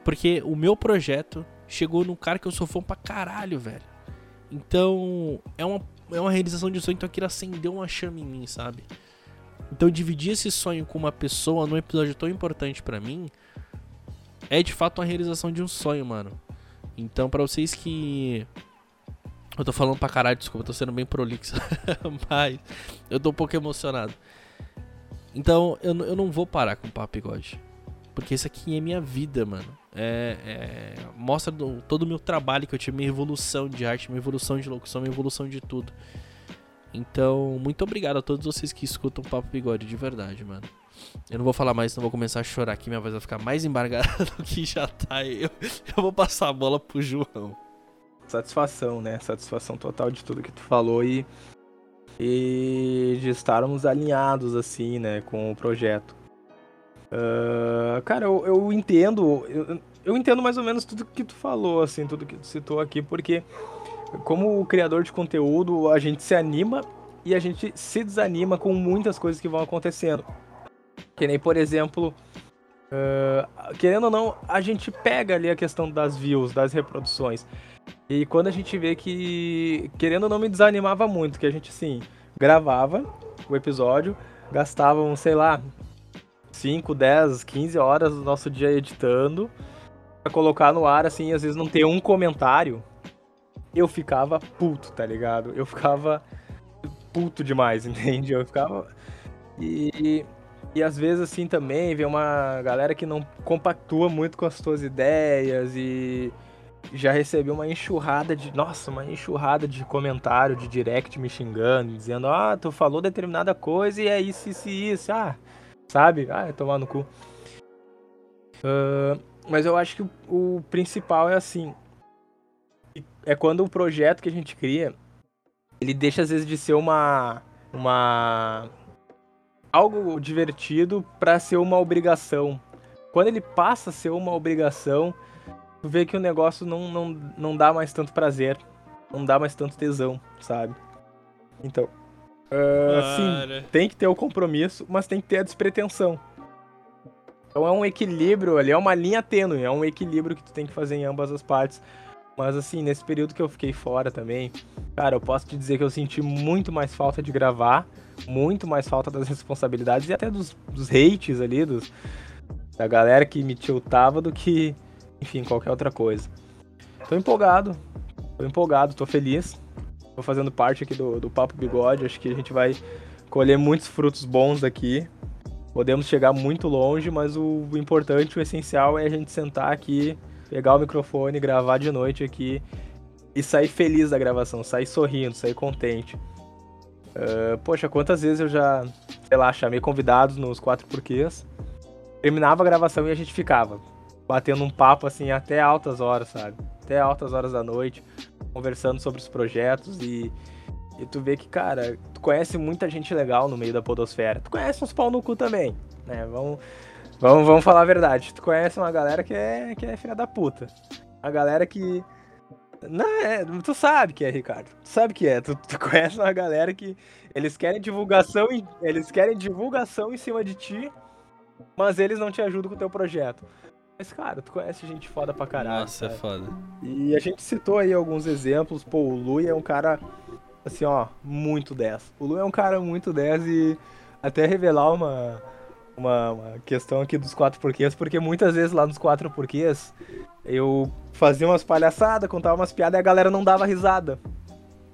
Porque o meu projeto chegou num cara que eu sou fã pra caralho, velho. Então, é uma, é uma realização de sonho, então aquilo acendeu uma chama em mim, sabe? Então dividir esse sonho com uma pessoa num episódio tão importante para mim é de fato uma realização de um sonho, mano. Então para vocês que eu tô falando pra caralho, desculpa, tô sendo bem prolixo, mas eu tô um pouco emocionado. Então eu, eu não vou parar com o Papo Bigode. Porque isso aqui é minha vida, mano. É, é, mostra do, todo o meu trabalho que eu tive, minha evolução de arte, minha evolução de locução, minha evolução de tudo. Então, muito obrigado a todos vocês que escutam o Papo Bigode, de verdade, mano. Eu não vou falar mais, não vou começar a chorar aqui, minha voz vai ficar mais embargada do que já tá. Eu, eu vou passar a bola pro João. Satisfação, né? Satisfação total de tudo que tu falou e, e de estarmos alinhados, assim, né, com o projeto. Uh, cara, eu, eu entendo, eu, eu entendo mais ou menos tudo que tu falou, assim, tudo que tu citou aqui, porque como criador de conteúdo, a gente se anima e a gente se desanima com muitas coisas que vão acontecendo. Que nem, por exemplo, uh, querendo ou não, a gente pega ali a questão das views, das reproduções. E quando a gente vê que, querendo ou não, me desanimava muito, que a gente, assim, gravava o episódio, gastavam, sei lá, 5, 10, 15 horas do nosso dia editando, pra colocar no ar, assim, às vezes não ter um comentário, eu ficava puto, tá ligado? Eu ficava puto demais, entende? Eu ficava. E, e às vezes, assim, também vem uma galera que não compactua muito com as tuas ideias e já recebi uma enxurrada de. Nossa, uma enxurrada de comentário, de direct me xingando, dizendo: Ah, tu falou determinada coisa e é isso, isso e isso. Ah, sabe? Ah, é tomar no cu. Uh, mas eu acho que o, o principal é assim: é quando o projeto que a gente cria, ele deixa às vezes de ser uma uma algo divertido para ser uma obrigação. Quando ele passa a ser uma obrigação, tu vê que o negócio não, não, não dá mais tanto prazer, não dá mais tanto tesão, sabe? Então, uh, sim, tem que ter o compromisso, mas tem que ter a despretensão. Então é um equilíbrio ali, é uma linha tênue, é um equilíbrio que tu tem que fazer em ambas as partes mas assim, nesse período que eu fiquei fora também, cara, eu posso te dizer que eu senti muito mais falta de gravar, muito mais falta das responsabilidades e até dos, dos hates ali, dos, da galera que me tiltava do que, enfim, qualquer outra coisa. Tô empolgado, tô empolgado, tô feliz. Tô fazendo parte aqui do, do Papo Bigode, acho que a gente vai colher muitos frutos bons aqui. Podemos chegar muito longe, mas o importante, o essencial é a gente sentar aqui pegar o microfone, gravar de noite aqui e sair feliz da gravação, sair sorrindo, sair contente. Uh, poxa, quantas vezes eu já, sei lá, chamei convidados nos quatro porquês, terminava a gravação e a gente ficava batendo um papo assim até altas horas, sabe? Até altas horas da noite, conversando sobre os projetos e, e tu vê que, cara, tu conhece muita gente legal no meio da podosfera. Tu conhece uns pau no cu também, né? Vamos, vamos, vamos falar a verdade. Tu conhece uma galera que é, que é filha da puta. A galera que não, é, tu sabe que é, Ricardo. Tu sabe que é. Tu, tu conhece uma galera que eles querem divulgação eles querem divulgação em cima de ti, mas eles não te ajudam com o teu projeto. Mas, cara, tu conhece gente foda pra caralho. Nossa, é foda. E a gente citou aí alguns exemplos. Pô, o Lui é um cara, assim, ó, muito 10. O Lui é um cara muito 10 e até revelar uma, uma, uma questão aqui dos quatro porquês, porque muitas vezes lá nos quatro porquês eu fazia umas palhaçadas, contava umas piadas e a galera não dava risada.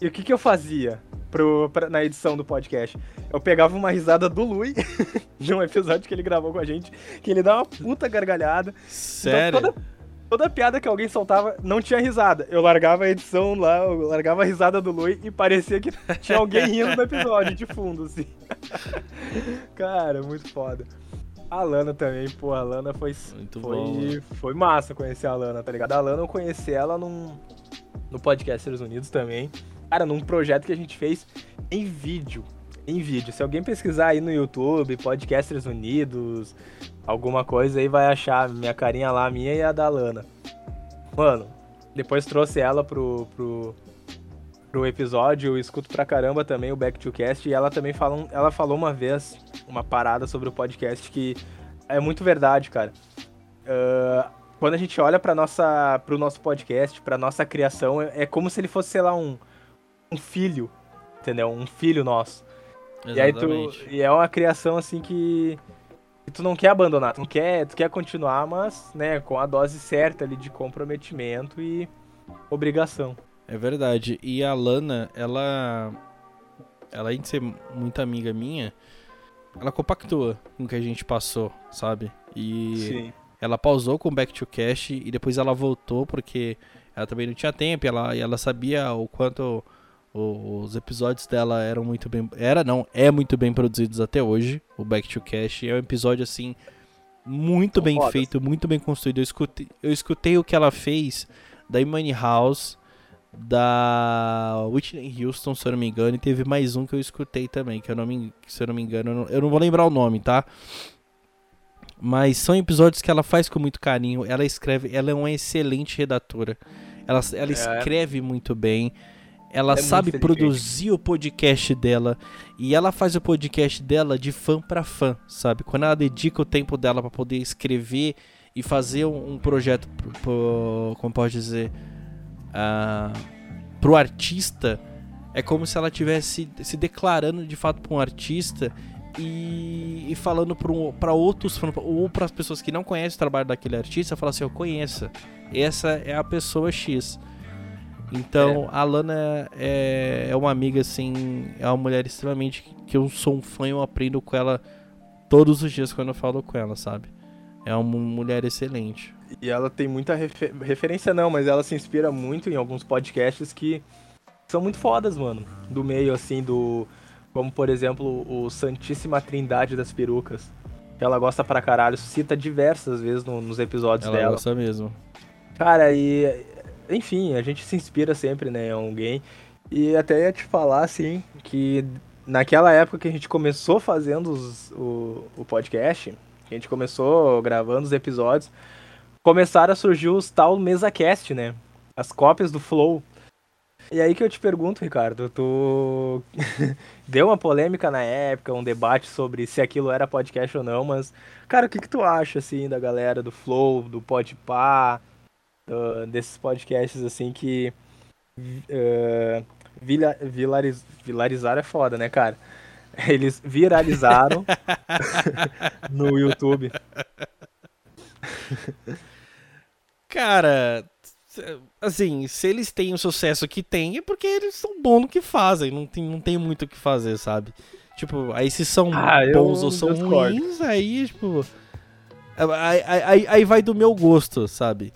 E o que que eu fazia pro, pra, na edição do podcast? Eu pegava uma risada do Lui, de um episódio que ele gravou com a gente, que ele dá uma puta gargalhada. Então, Sério? Então, toda, toda piada que alguém soltava não tinha risada. Eu largava a edição lá, eu largava a risada do Lui e parecia que tinha alguém rindo no episódio de fundo, assim. Cara, muito foda. A Lana também, pô, a Lana foi. Muito foi, bom. foi massa conhecer a Lana, tá ligado? A Lana eu conheci ela num, no Podcasters Unidos também. Cara, num projeto que a gente fez em vídeo. Em vídeo. Se alguém pesquisar aí no YouTube, Podcasters Unidos, alguma coisa aí, vai achar minha carinha lá, minha e a da Lana. Mano, depois trouxe ela pro, pro, pro episódio, eu escuto pra caramba também o Back to Cast, e ela também fala, ela falou uma vez uma parada sobre o podcast que é muito verdade, cara. Uh, quando a gente olha para nossa pro nosso podcast, pra nossa criação, é, é, como se ele fosse, sei lá, um, um filho, entendeu? Um filho nosso. Exatamente. E aí tu e é uma criação assim que, que tu não quer abandonar, tu quer, tu quer continuar, mas, né, com a dose certa ali de comprometimento e obrigação. É verdade. E a Lana, ela. Ela, além de ser muito amiga minha, ela compactua com o que a gente passou, sabe? E Sim. ela pausou com o Back to Cash e depois ela voltou porque ela também não tinha tempo e ela, ela sabia o quanto os episódios dela eram muito bem. Era, não, é muito bem produzidos até hoje. O Back to Cash é um episódio assim. Muito bem feito, muito bem construído. Eu escutei, eu escutei o que ela fez da Imani House, da Whitney Houston, se eu não me engano, e teve mais um que eu escutei também, que eu não me, se eu não me engano, eu não, eu não vou lembrar o nome, tá? Mas são episódios que ela faz com muito carinho, ela escreve, ela é uma excelente redatora. Ela, ela É. escreve muito bem. Ela É sabe produzir o podcast dela e ela faz o podcast dela de fã pra fã, sabe? Quando ela dedica o tempo dela pra poder escrever e fazer um, um projeto, pro, pro- como pode dizer, ah, pro artista, é como se ela tivesse se declarando de fato pra um artista e, e falando pra pra outros ou para as pessoas que não conhecem o trabalho daquele artista, falar assim, eu conheço, essa é a pessoa X. Então, a Lana é, é uma amiga, assim, é uma mulher extremamente que eu sou um fã e eu aprendo com ela todos os dias quando eu falo com ela, sabe? É uma mulher excelente. E ela tem muita refer- referência, não, mas ela se inspira muito em alguns podcasts que são muito fodas, mano. Do meio, assim, do. Como, por exemplo, o Santíssima Trindade das Perucas. Ela gosta pra caralho, cita diversas vezes no- nos episódios Ela dela. gosta mesmo. Cara, e. Enfim, a gente se inspira sempre, né, em alguém. E até ia te falar, assim, que naquela época que a gente começou fazendo os- o, o podcast, que a gente começou gravando os episódios, começaram a surgir os tal MesaCast, né? As cópias do Flow. E aí que eu te pergunto, Ricardo, tu deu uma polêmica na época, um debate sobre se aquilo era podcast ou não, mas, cara, o que que tu acha, assim, da galera do Flow, do Podpah, do- desses podcasts, assim, que vila- vilariz, vilarizaram é foda, né, cara? Eles viralizaram no YouTube. Cara, assim, se eles têm o sucesso que têm, é porque eles são bons no que fazem. Não tem, não tem muito o que fazer, sabe? Tipo, aí se são Ah, bons ou são discordo. ruins, aí, tipo. Aí, aí- aí- aí vai do meu gosto, sabe?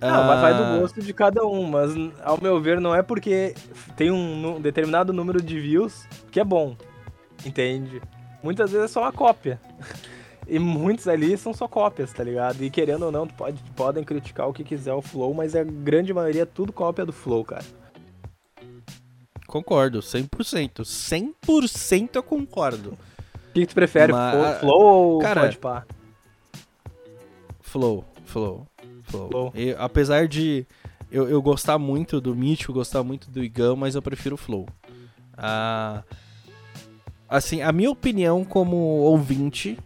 Não, mas vai do gosto de cada um, mas ao meu ver não é porque tem um, um determinado número de views que é bom, entende? Muitas vezes é só uma cópia. E muitos ali são só cópias, tá ligado? E querendo ou não, pode, podem criticar o que quiser o Flow, mas a grande maioria é tudo cópia do Flow, cara. Concordo, 100%. 100% eu concordo. O que, que tu prefere, Mas... Flow ou Cara, Podpah? Flow, Flow, Flow. flow. E, apesar de eu, eu gostar muito do Mítico, gostar muito do Igão, mas eu prefiro o Flow. Ah, assim, a minha opinião como ouvinte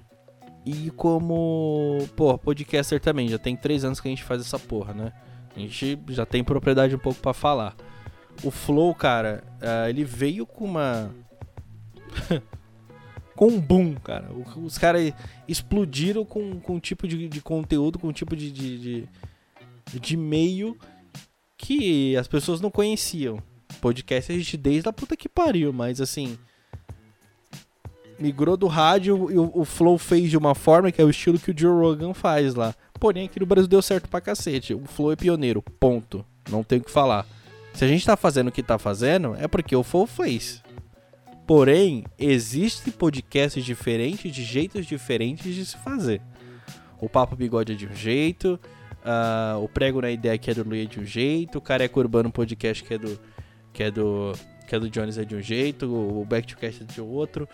e como, pô, podcaster também. Já tem três anos que a gente faz essa porra, né? A gente já tem propriedade um pouco para falar. O Flow, cara, uh, ele veio com uma. com um boom, cara. Os caras explodiram com, com um tipo de, de conteúdo, com um tipo de, de, de, de meio que as pessoas não conheciam. Podcast a gente desde a puta que pariu, mas assim. Migrou do rádio e o, o Flow fez de uma forma que é o estilo que o Joe Rogan faz lá. Porém, aqui no Brasil deu certo pra cacete. O Flow é pioneiro, ponto. Não tem o que falar. Se a gente tá fazendo o que tá fazendo, é porque o Flow fez. Porém, existem podcasts diferentes, de jeitos diferentes de se fazer. O Papo Bigode é de um jeito, uh, o Prego na Ideia que é do Luiz é de um jeito, o Careca Urbano Podcast que é do que é do que é do Jones é de um jeito, o Back to Cast é de outro.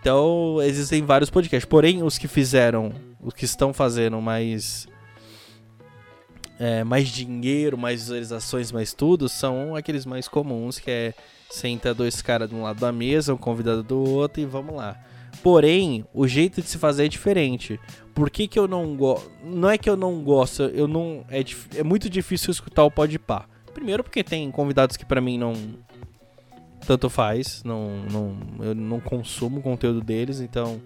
Então, existem vários podcasts. Porém, os que fizeram, os que estão fazendo mais é, mais dinheiro, mais visualizações, mais tudo, são aqueles mais comuns, que é senta dois caras de um lado da mesa, um convidado do outro e vamos lá. Porém, o jeito de se fazer é diferente. Por que, que eu não gosto? Não é que eu não gosto, eu não é, é muito difícil escutar o Podpah. Primeiro porque tem convidados que para mim não tanto faz, não, não eu não consumo o conteúdo deles, então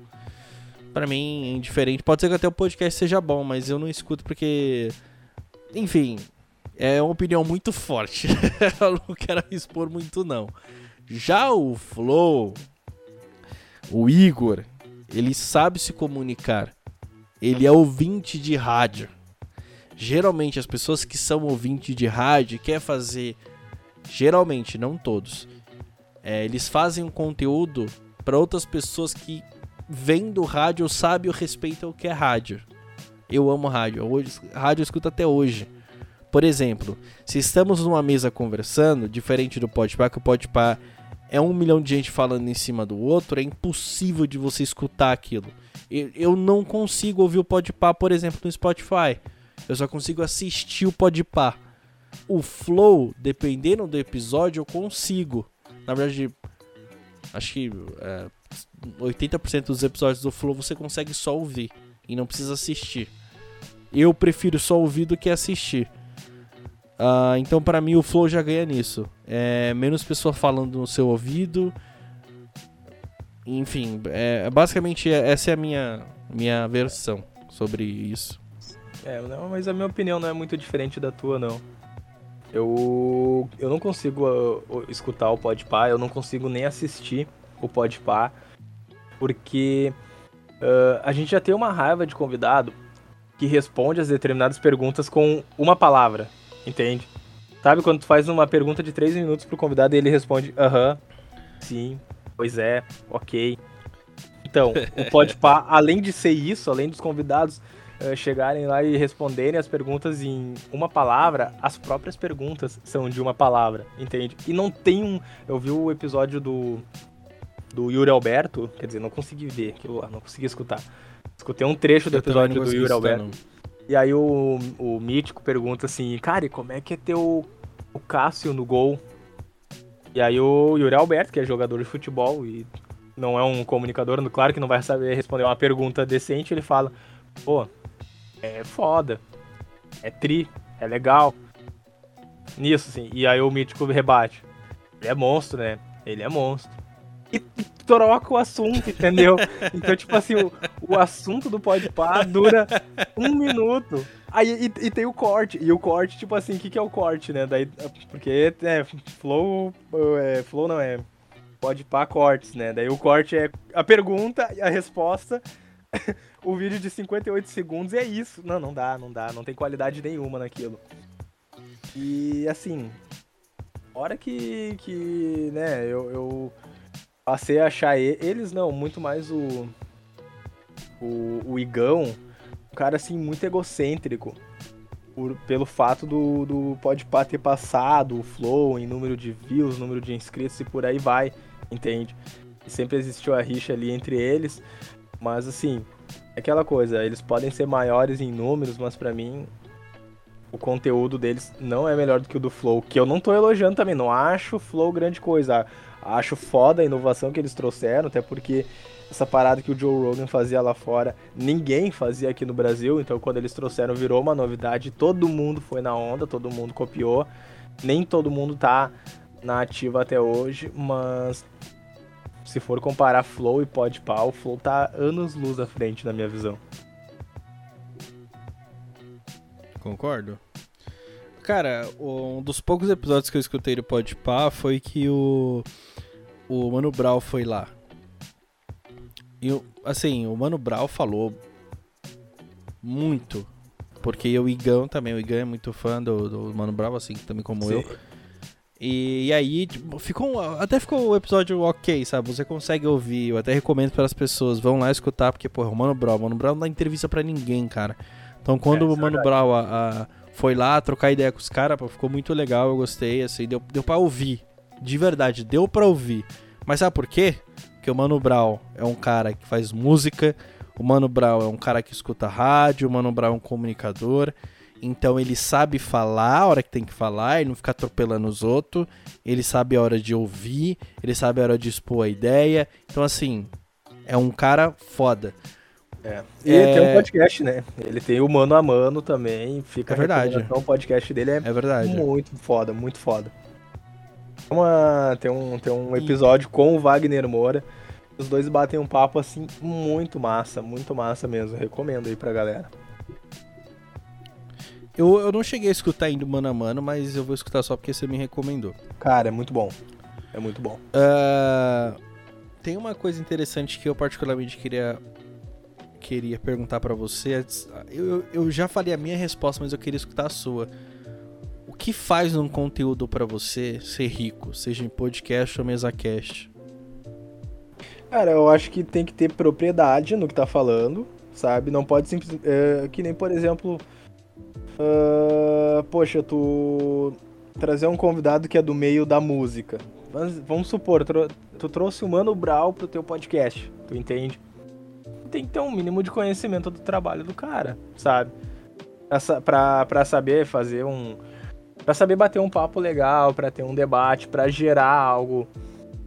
para mim é indiferente. Pode ser que até o podcast seja bom, mas eu não escuto porque enfim, é uma opinião muito forte. Eu não quero expor muito, não. Já o Flow, o Igor, ele sabe se comunicar. Ele é ouvinte de rádio. Geralmente, as pessoas que são ouvinte de rádio quer fazer. Geralmente, não todos. É, eles fazem um conteúdo para outras pessoas que vêm do rádio, sabem o respeito ao que é rádio. Eu amo rádio. Hoje, rádio eu escuto até hoje. Por exemplo, se estamos numa mesa conversando, diferente do Podpah, que o Podpah é um milhão de gente falando em cima do outro, é impossível de você escutar aquilo. Eu não consigo ouvir o Podpah, por exemplo, no Spotify. Eu só consigo assistir o Podpah. O Flow, dependendo do episódio, eu consigo. Na verdade, acho que é, 80% dos episódios do Flow você consegue só ouvir e não precisa assistir. Eu prefiro só ouvir do que assistir. Uh, então, para mim, o Flow já ganha nisso. É menos pessoa falando no seu ouvido. Enfim, é, basicamente essa é a minha, minha versão sobre isso. É, não, mas a minha opinião não é muito diferente da tua, não. Eu, eu não consigo uh, escutar o Podpah, eu não consigo nem assistir o Podpah, porque uh, a gente já tem uma raiva de convidado que responde as determinadas perguntas com uma palavra, entende? Sabe quando tu faz uma pergunta de três minutos pro convidado e ele responde aham, sim, pois é, ok. Então, o Podpah, além de ser isso, além dos convidados uh, chegarem lá e responderem as perguntas em uma palavra, as próprias perguntas são de uma palavra, entende? E não tem um... Eu vi o episódio do do Yuri Alberto, quer dizer, não consegui ver aquilo lá, não consegui escutar. Escutei um trecho do episódio do Yuri Alberto. E aí o, o Mítico pergunta assim, cara, como é que é ter o, o Cássio no gol? E aí o Yuri Alberto, que é jogador de futebol e não é um comunicador, claro que não vai saber responder uma pergunta decente, ele fala, pô, é foda, é tri, é legal. Nisso, assim. E aí o Mítico rebate. Ele é monstro, né? Ele é monstro e troca o assunto, entendeu? Então, tipo assim, o, o assunto do Podpah dura um minuto. Aí e, e, tem o corte. E o corte, tipo assim, o que, que é o corte, né? Daí, porque é, flow. É, flow não é. Podpah cortes, né? Daí o corte é a pergunta e a resposta. o vídeo de 58 segundos é isso. Não, não dá, não dá, não tem qualidade nenhuma naquilo. E assim, hora que, que né, eu, eu passei a achar eles, não, muito mais o, o, o Igão, um cara assim, muito egocêntrico. Por, pelo fato do, do Podpah ter passado o Flow em número de views, número de inscritos e por aí vai, entende? E sempre existiu a rixa ali entre eles, mas assim, aquela coisa, eles podem ser maiores em números, mas para mim o conteúdo deles não é melhor do que o do Flow, que eu não tô elogiando também, não acho o Flow grande coisa. Acho foda a inovação que eles trouxeram, até porque essa parada que o Joe Rogan fazia lá fora, ninguém fazia aqui no Brasil, então quando eles trouxeram virou uma novidade, todo mundo foi na onda, todo mundo copiou. Nem todo mundo tá na ativa até hoje, mas se for comparar Flow e Podpah, o Flow tá anos luz à frente na minha visão. Concordo. Cara, um dos poucos episódios que eu escutei do Podpah foi que o o Mano Brown foi lá. E assim, o Mano Brown falou muito, porque o Igão também, o Igão é muito fã do, do Mano Brown, assim também como Sim. eu. E, e, aí, tipo, ficou, até ficou o episódio ok, sabe? Você consegue ouvir, eu até recomendo para as pessoas, vão lá escutar, porque, porra, o Mano Brown, o Mano Brown não dá entrevista para ninguém, cara. Então, quando é, o Mano Brown a, a, foi lá trocar ideia com os caras, ficou muito legal, eu gostei, assim, deu, deu pra ouvir. De verdade, deu pra ouvir. Mas sabe por quê? Porque o Mano Brown é um cara que faz música, o Mano Brown é um cara que escuta rádio, o Mano Brown é um comunicador. Então ele sabe falar a hora que tem que falar e não ficar atropelando os outros. Ele sabe a hora de ouvir, ele sabe a hora de expor a ideia. Então, assim, é um cara foda. É. E é... tem um podcast, né? Ele tem o mano a mano também. Fica é verdade. O podcast dele é, é verdade. muito foda, muito foda. Uma, tem, um, tem um episódio com o Wagner Moura. Os dois batem um papo assim muito massa, muito massa mesmo. Recomendo aí pra galera. Eu, eu não cheguei a escutar ainda mano a mano, mas eu vou escutar só porque você me recomendou. Cara, é muito bom. É muito bom. Uh, tem uma coisa interessante que eu particularmente queria queria perguntar para você. Eu, eu já falei a minha resposta, mas eu queria escutar a sua. O que faz um conteúdo para você ser rico, seja em podcast ou mesa cast? Cara, eu acho que tem que ter propriedade no que tá falando, sabe? Não pode simplesmente. É, que nem, por exemplo. Uh, poxa, tu trazer um convidado que é do meio da música. Vamos supor, tu trouxe o Mano Brau pro teu podcast, tu entende? tem que ter um mínimo de conhecimento do trabalho do cara, sabe? Pra, pra saber fazer um. Pra saber bater um papo legal, pra ter um debate, pra gerar algo.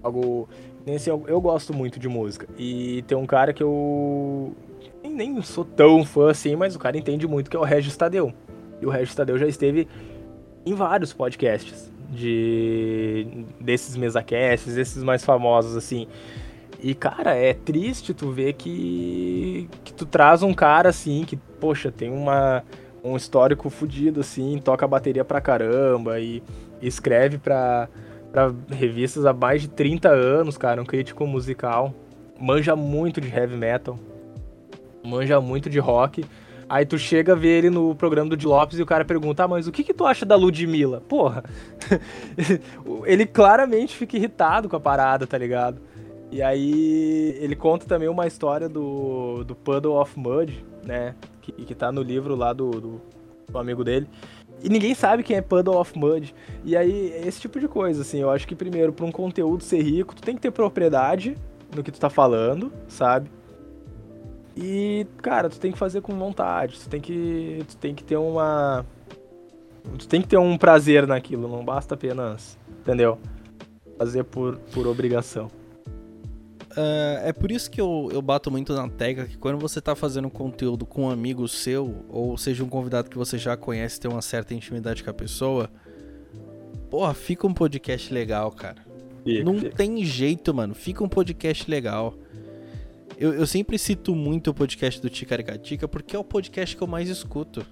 Algo. Nesse, eu, eu gosto muito de música. E tem um cara que eu. Nem, sou tão fã assim, mas o cara entende muito, que é o Regis Tadeu. E o Regis Tadeu já esteve em vários podcasts de desses mesacasts, desses mais famosos assim. E, cara, é triste tu ver que, que tu traz um cara assim, que, poxa, tem uma, um histórico fodido, assim, toca bateria pra caramba e, escreve pra, pra revistas há mais de 30 anos, cara, um crítico musical. Manja muito de heavy metal, manja muito de rock. Aí tu chega a ver ele no programa do Di Lopes e o cara pergunta: ah, mas o que, que tu acha da Ludmilla? Porra, ele claramente fica irritado com a parada, tá ligado? E aí ele conta também uma história do, do Puddle of Mud, né? Que, que tá no livro lá do, do, do amigo dele. E ninguém sabe quem é Puddle of Mud. E aí, esse tipo de coisa, assim, eu acho que primeiro, para um conteúdo ser rico, tu tem que ter propriedade no que tu tá falando, sabe? E, cara, tu tem que fazer com vontade, tu tem que, tu tem que ter uma... Tu tem que ter um prazer naquilo, não basta apenas, entendeu? Fazer por, por obrigação. Uh, é por isso que eu, eu bato muito na tecla que quando você tá fazendo conteúdo com um amigo seu, ou seja, um convidado que você já conhece, tem uma certa intimidade com a pessoa, porra, fica um podcast legal, cara. Fica, Não fica. tem jeito, mano. Fica um podcast legal. Eu, eu sempre cito muito o podcast do Ticaricatica porque é o podcast que eu mais escuto.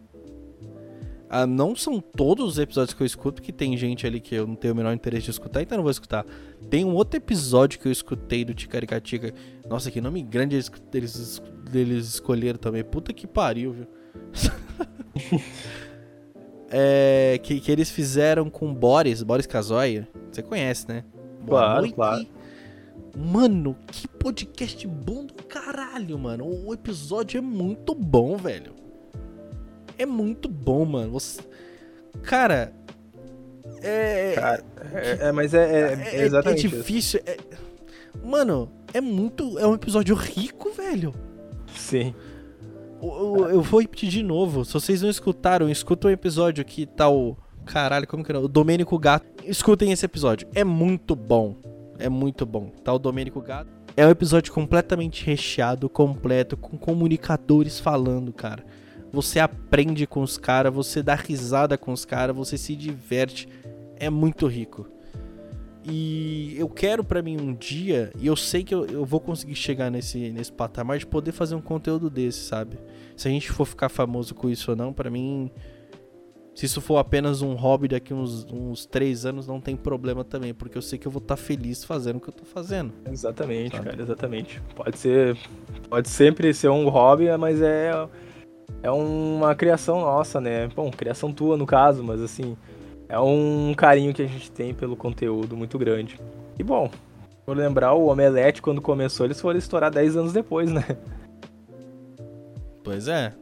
Ah, não são todos os episódios que eu escuto, que tem gente ali que eu não tenho o menor interesse de escutar, então eu não vou escutar. Tem um outro episódio que eu escutei do Ticaricatica. Nossa, que nome grande eles, eles, eles escolheram também. Puta que pariu, viu? é, que, que eles fizeram com Boris, Boris Casoy. Você conhece, né? Claro, claro. Mano, que podcast bom do caralho, mano. O episódio é muito bom, velho. É muito bom, mano. Você... Cara. É. Cara, é, é, mas é, é, é, é exatamente. É difícil. É... Mano, é muito. É um episódio rico, velho. Sim. Eu, eu, vou repetir de novo. Se vocês não escutaram, escuta o episódio que tá o. Caralho, como que não? O Domênico Gato. Escutem esse episódio. É muito bom. É muito bom. Tá o Domênico Gato. É um episódio completamente recheado, completo, com comunicadores falando, cara. Você aprende com os caras, você dá risada com os caras, você se diverte. É muito rico. E eu quero para mim um dia, e eu sei que eu, eu vou conseguir chegar nesse, nesse patamar de poder fazer um conteúdo desse, sabe? Se a gente for ficar famoso com isso ou não, para mim se isso for apenas um hobby daqui uns, uns três anos, não tem problema também, porque eu sei que eu vou estar tá feliz fazendo o que eu tô fazendo. Exatamente, sabe? cara, exatamente. Pode ser. Pode sempre ser um hobby, mas é. É uma criação nossa, né? Bom, criação tua no caso, mas assim. É um carinho que a gente tem pelo conteúdo muito grande. E bom, por lembrar, o Omelete, quando começou, eles foram estourar 10 anos depois, né? Pois é,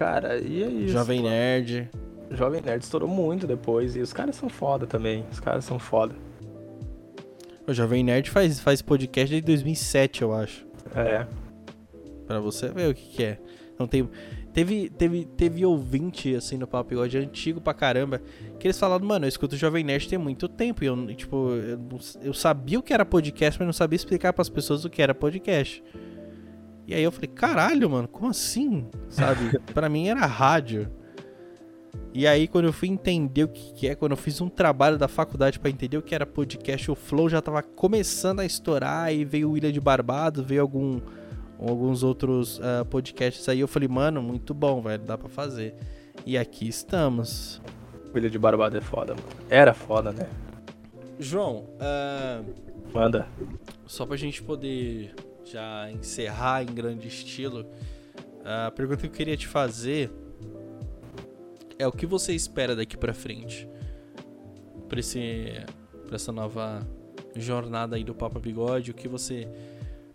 Cara, e é isso. Jovem mano. Nerd. Jovem Nerd estourou muito depois. E os caras são foda também. Os caras são foda. O Jovem Nerd faz, faz podcast desde 2007, eu acho. É. Pra você ver o que, que é. Não tem. Teve, teve, teve ouvinte, assim, no Papo Bigode antigo pra caramba, que eles falaram, mano, eu escuto o Jovem Nerd tem muito tempo. E eu, tipo, eu, eu sabia o que era podcast, mas não sabia explicar para as pessoas o que era podcast. E aí eu falei, caralho, mano, como assim? Sabe? para mim era rádio. E aí, quando eu fui entender o que é, quando eu fiz um trabalho da faculdade para entender o que era podcast, o Flow já tava começando a estourar e veio o Ilha de Barbado, veio algum, alguns outros uh, podcasts aí. Eu falei, mano, muito bom, velho, dá para fazer. E aqui estamos. O Ilha de Barbado é foda, mano. Era foda, né? João, uh... manda. Só pra gente poder já encerrar em grande estilo, a pergunta que eu queria te fazer é o que você espera daqui para frente para esse para essa nova jornada aí do Papa Bigode, o que você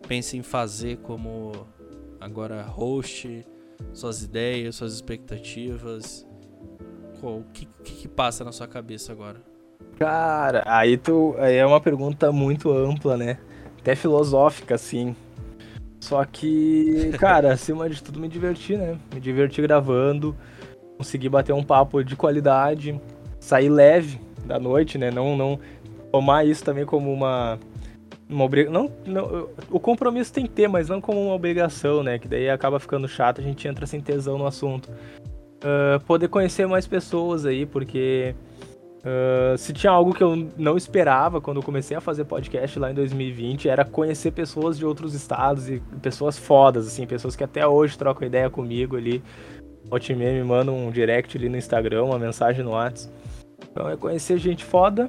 pensa em fazer como agora host, suas ideias, suas expectativas, o que, que, que passa na sua cabeça agora? Cara, aí tu aí é uma pergunta muito ampla, né? Até filosófica, assim. Só que, cara, acima de tudo me diverti, né? Me diverti gravando, consegui bater um papo de qualidade, sair leve da noite, né? Não, não tomar isso também como uma uma obrigação. Não, não, o compromisso tem que ter, mas não como uma obrigação, né? Que daí acaba ficando chato, a gente entra sem tesão no assunto. Uh, poder conhecer mais pessoas aí, porque Uh, se tinha algo que eu não esperava quando eu comecei a fazer podcast lá em 2020, era conhecer pessoas de outros estados e pessoas fodas, assim, pessoas que até hoje trocam ideia comigo ali. O time me manda um direct ali no Instagram, uma mensagem no WhatsApp. Então é conhecer gente foda,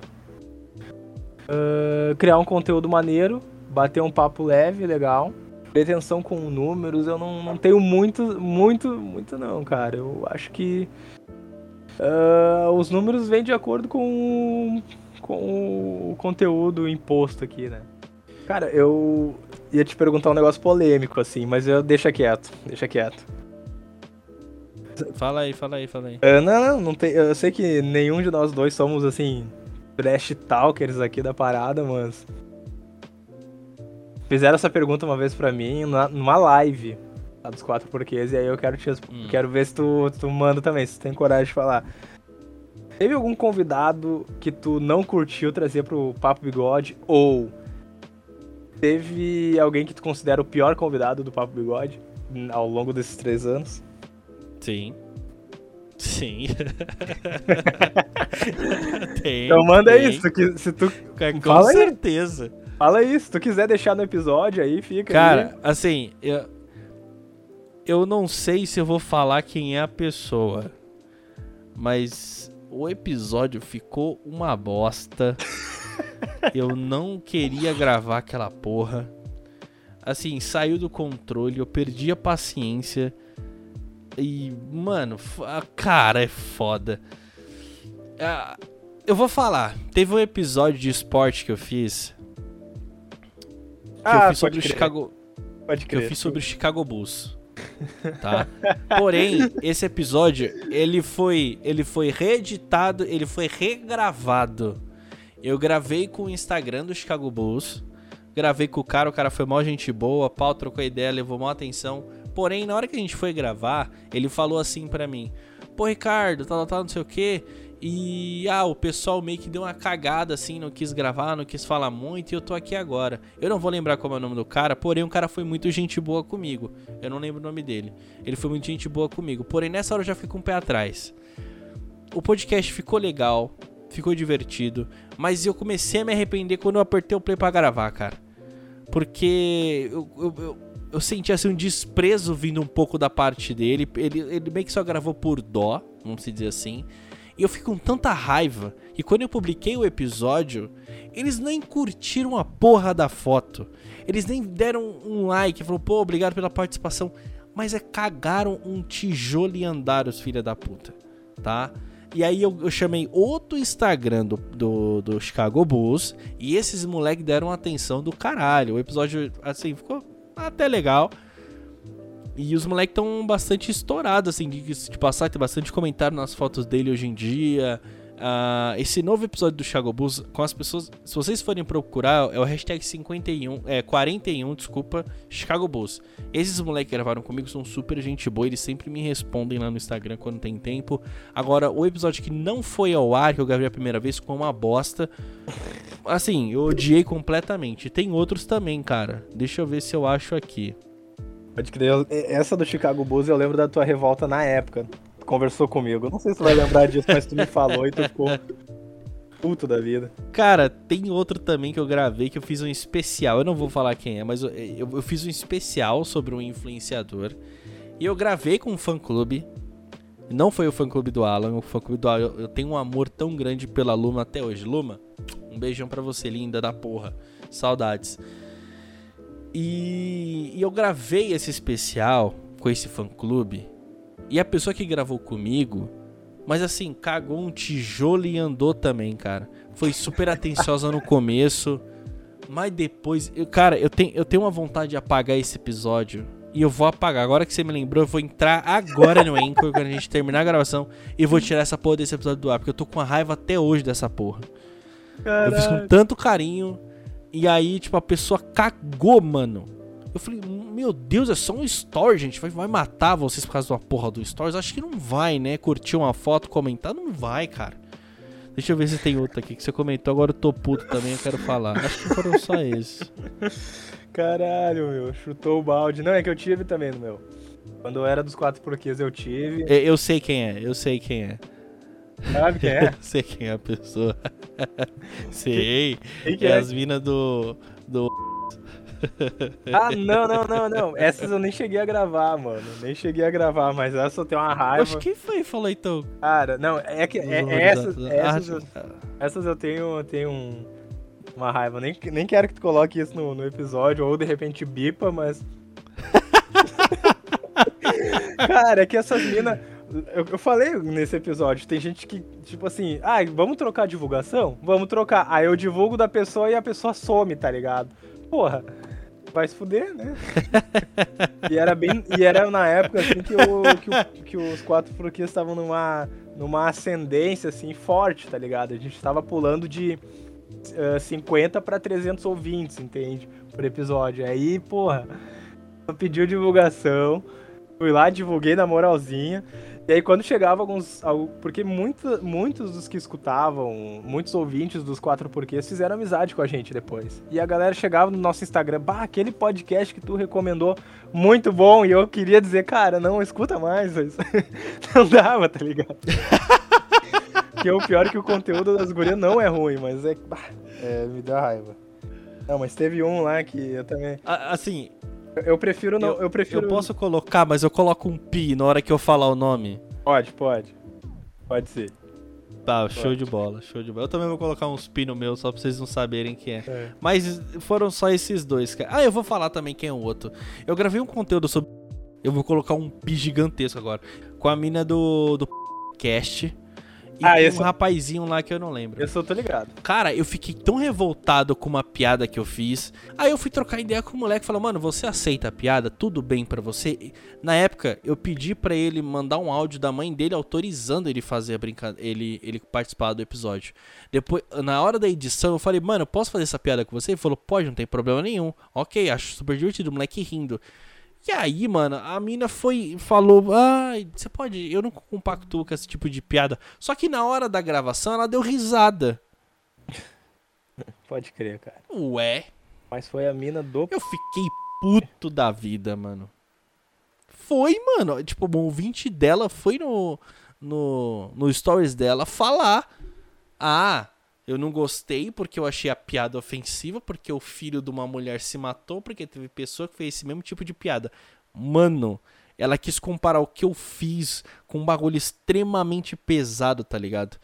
uh, criar um conteúdo maneiro, bater um papo leve, legal. Pretensão com números, eu não, não tenho muito, muito, muito não, cara. Eu acho que Uh, os números vêm de acordo com, com o conteúdo imposto aqui, né? Cara, eu ia te perguntar um negócio polêmico, assim, mas eu deixa quieto, deixa quieto. Fala aí, fala aí, fala aí. Uh, não, não, não tem, eu sei que nenhum de nós dois somos, assim, trash talkers aqui da parada, mas... Fizeram essa pergunta uma vez pra mim numa live a dos quatro porquês, e aí eu quero te hum. quero ver se tu, tu manda também, se tu tem coragem de falar. Teve algum convidado que tu não curtiu trazer pro Papo Bigode? Ou teve alguém que tu considera o pior convidado do Papo Bigode ao longo desses três anos? Sim. Sim. tem, então manda tem. isso, se tu. Com fala certeza. Aí. Fala isso, se tu quiser deixar no episódio aí, fica. Cara, aí. assim, eu, eu não sei se eu vou falar quem é a pessoa. mas o episódio ficou uma bosta. eu não queria gravar aquela porra. Assim, saiu do controle, eu perdi a paciência. E, mano, cara, é foda. Ah, eu vou falar. Teve um episódio de esporte que eu fiz. Que ah, eu fiz sobre o Chicago. Pode crer. Que eu fiz sobre o Chicago Bulls. Tá? Porém, esse episódio, ele foi, ele foi reeditado, ele foi regravado. Eu gravei com o Instagram do Chicago Bulls. Gravei com o cara, o cara foi mó gente boa, pau trocou ideia, levou mó atenção. Porém, na hora que a gente foi gravar, ele falou assim para mim: Pô, Ricardo, tal, tal, não sei o que. E ah, o pessoal meio que deu uma cagada assim, não quis gravar, não quis falar muito e eu tô aqui agora. Eu não vou lembrar como é o nome do cara, porém o cara foi muito gente boa comigo. Eu não lembro o nome dele. Ele foi muito gente boa comigo. Porém nessa hora eu já fico com um pé atrás. O podcast ficou legal, ficou divertido, mas eu comecei a me arrepender quando eu apertei o play para gravar, cara. Porque eu, eu, eu, eu senti assim um desprezo vindo um pouco da parte dele. Ele, ele meio que só gravou por dó, vamos dizer assim. E eu fico com tanta raiva que quando eu publiquei o episódio, eles nem curtiram a porra da foto. Eles nem deram um like, falou, pô, obrigado pela participação. Mas é cagaram um tijolo e andaram, os filha da puta, tá? E aí eu, eu, chamei outro Instagram do, do, do Chicago Bulls e esses moleques deram atenção do caralho. O episódio, assim, ficou até legal. E os moleques estão bastante estourados, assim, de, de passar, tem bastante comentário nas fotos dele hoje em dia. Uh, esse novo episódio do Chicago Bulls, com as pessoas. Se vocês forem procurar, é o hashtag 51, é 41, desculpa, Chicago Bulls. Esses moleques que gravaram comigo são super gente boa, eles sempre me respondem lá no Instagram quando tem tempo. Agora, o episódio que não foi ao ar, que eu gravei a primeira vez, ficou uma bosta. Assim, eu odiei completamente. Tem outros também, cara. Deixa eu ver se eu acho aqui. Pode crer. Essa do Chicago Bulls eu lembro da tua revolta na época. Tu conversou comigo. Não sei se tu vai lembrar disso, mas tu me falou e tu ficou puto da vida. Cara, tem outro também que eu gravei que eu fiz um especial. Eu não vou falar quem é, mas eu, eu, eu fiz um especial sobre um influenciador. E eu gravei com um fã clube. Não foi o fã clube do Alan, o fã clube do Alan. Eu, eu tenho um amor tão grande pela Luma até hoje. Luma, um beijão pra você, linda da porra. Saudades. E, e eu gravei esse especial com esse fã clube. E a pessoa que gravou comigo, mas assim, cagou um tijolo e andou também, cara. Foi super atenciosa no começo. Mas depois, eu, cara, eu tenho, eu tenho uma vontade de apagar esse episódio. E eu vou apagar. Agora que você me lembrou, eu vou entrar agora no Anchor quando a gente terminar a gravação. E vou tirar essa porra desse episódio do ar. Porque eu tô com uma raiva até hoje dessa porra. Caralho. Eu fiz com tanto carinho. E aí, tipo, a pessoa cagou, mano. Eu falei, meu Deus, é só um story, gente. Vai, vai matar vocês por causa de uma porra do stories? Acho que não vai, né? Curtir uma foto, comentar, não vai, cara. Deixa eu ver se tem outro aqui que você comentou. Agora eu tô puto também, eu quero falar. Acho que foram só esses. Caralho, meu. Chutou o balde. Não, é que eu tive também no meu. Quando eu era dos quatro porquês, eu tive. Eu, eu sei quem é, eu sei quem é. Sabe quem é? sei quem é a pessoa. sei. Quem, quem é, é as minas do. do. ah, não, não, não, não. Essas eu nem cheguei a gravar, mano. Nem cheguei a gravar, mas essa eu tenho uma raiva. Acho que foi falou então. Cara, não, é que é, é essas, essas, eu, essas eu tenho, tenho um, uma raiva. Nem, nem quero que tu coloque isso no, no episódio, ou de repente bipa, mas. Cara, é que essas minas. Eu, eu, falei nesse episódio, tem gente que, tipo assim, ah, vamos trocar divulgação? Vamos trocar. Aí eu divulgo da pessoa e a pessoa some, tá ligado? Porra, vai se fuder, né? e era bem. E era na época assim que, que, que os quatro fruquias estavam numa, numa ascendência assim forte, tá ligado? A gente tava pulando de uh, 50 para 300 ouvintes, entende? Por episódio. Aí, porra, pediu divulgação. Fui lá, divulguei na moralzinha. E aí quando chegava alguns. Porque muito, muitos dos que escutavam, muitos ouvintes dos quatro porquês fizeram amizade com a gente depois. E a galera chegava no nosso Instagram, bah, aquele podcast que tu recomendou, muito bom. E eu queria dizer, cara, não escuta mais. Mas não dava, tá ligado? que é o pior que o conteúdo das gurias não é ruim, mas é. É me dá raiva. Não, mas teve um lá que eu também. Assim, eu prefiro não. Eu, eu, prefiro. Eu posso colocar, mas eu coloco um pi na hora que eu falar o nome. Pode, pode. Pode ser. Tá, show de bola, show de bola. Eu também vou colocar uns pino meu só pra vocês não saberem quem é. É. Mas foram só esses dois, cara. Ah, eu vou falar também quem é o outro. Eu gravei um conteúdo sobre. Eu vou colocar um pi gigantesco agora. Com a mina do. do cast. E Ah, um rapazinho lá que eu não lembro. Eu só tô ligado. Cara, eu fiquei tão revoltado com uma piada que eu fiz. Aí eu fui trocar ideia com o moleque e falou: Mano, você aceita a piada? Tudo bem pra você? Na época, eu pedi pra ele mandar um áudio da mãe dele autorizando ele fazer a brincadeira, ele, ele participar do episódio. Depois, na hora da edição, eu falei: Mano, posso fazer essa piada com você? Ele falou: Pode, não tem problema nenhum. Ok, acho super divertido, o moleque rindo. E aí, mano, a mina foi falou: Ai, você pode. Eu não compactuo com esse tipo de piada. Só que na hora da gravação, ela deu risada. Pode crer, cara. Ué. Mas foi a mina do. Eu fiquei puto da vida, mano. Foi, mano. Tipo, o ouvinte dela foi no, no, no stories dela falar. Ah, eu não gostei porque eu achei a piada ofensiva, porque o filho de uma mulher se matou, porque teve pessoa que fez esse mesmo tipo de piada. Mano, ela quis comparar o que eu fiz com um bagulho extremamente pesado, tá ligado?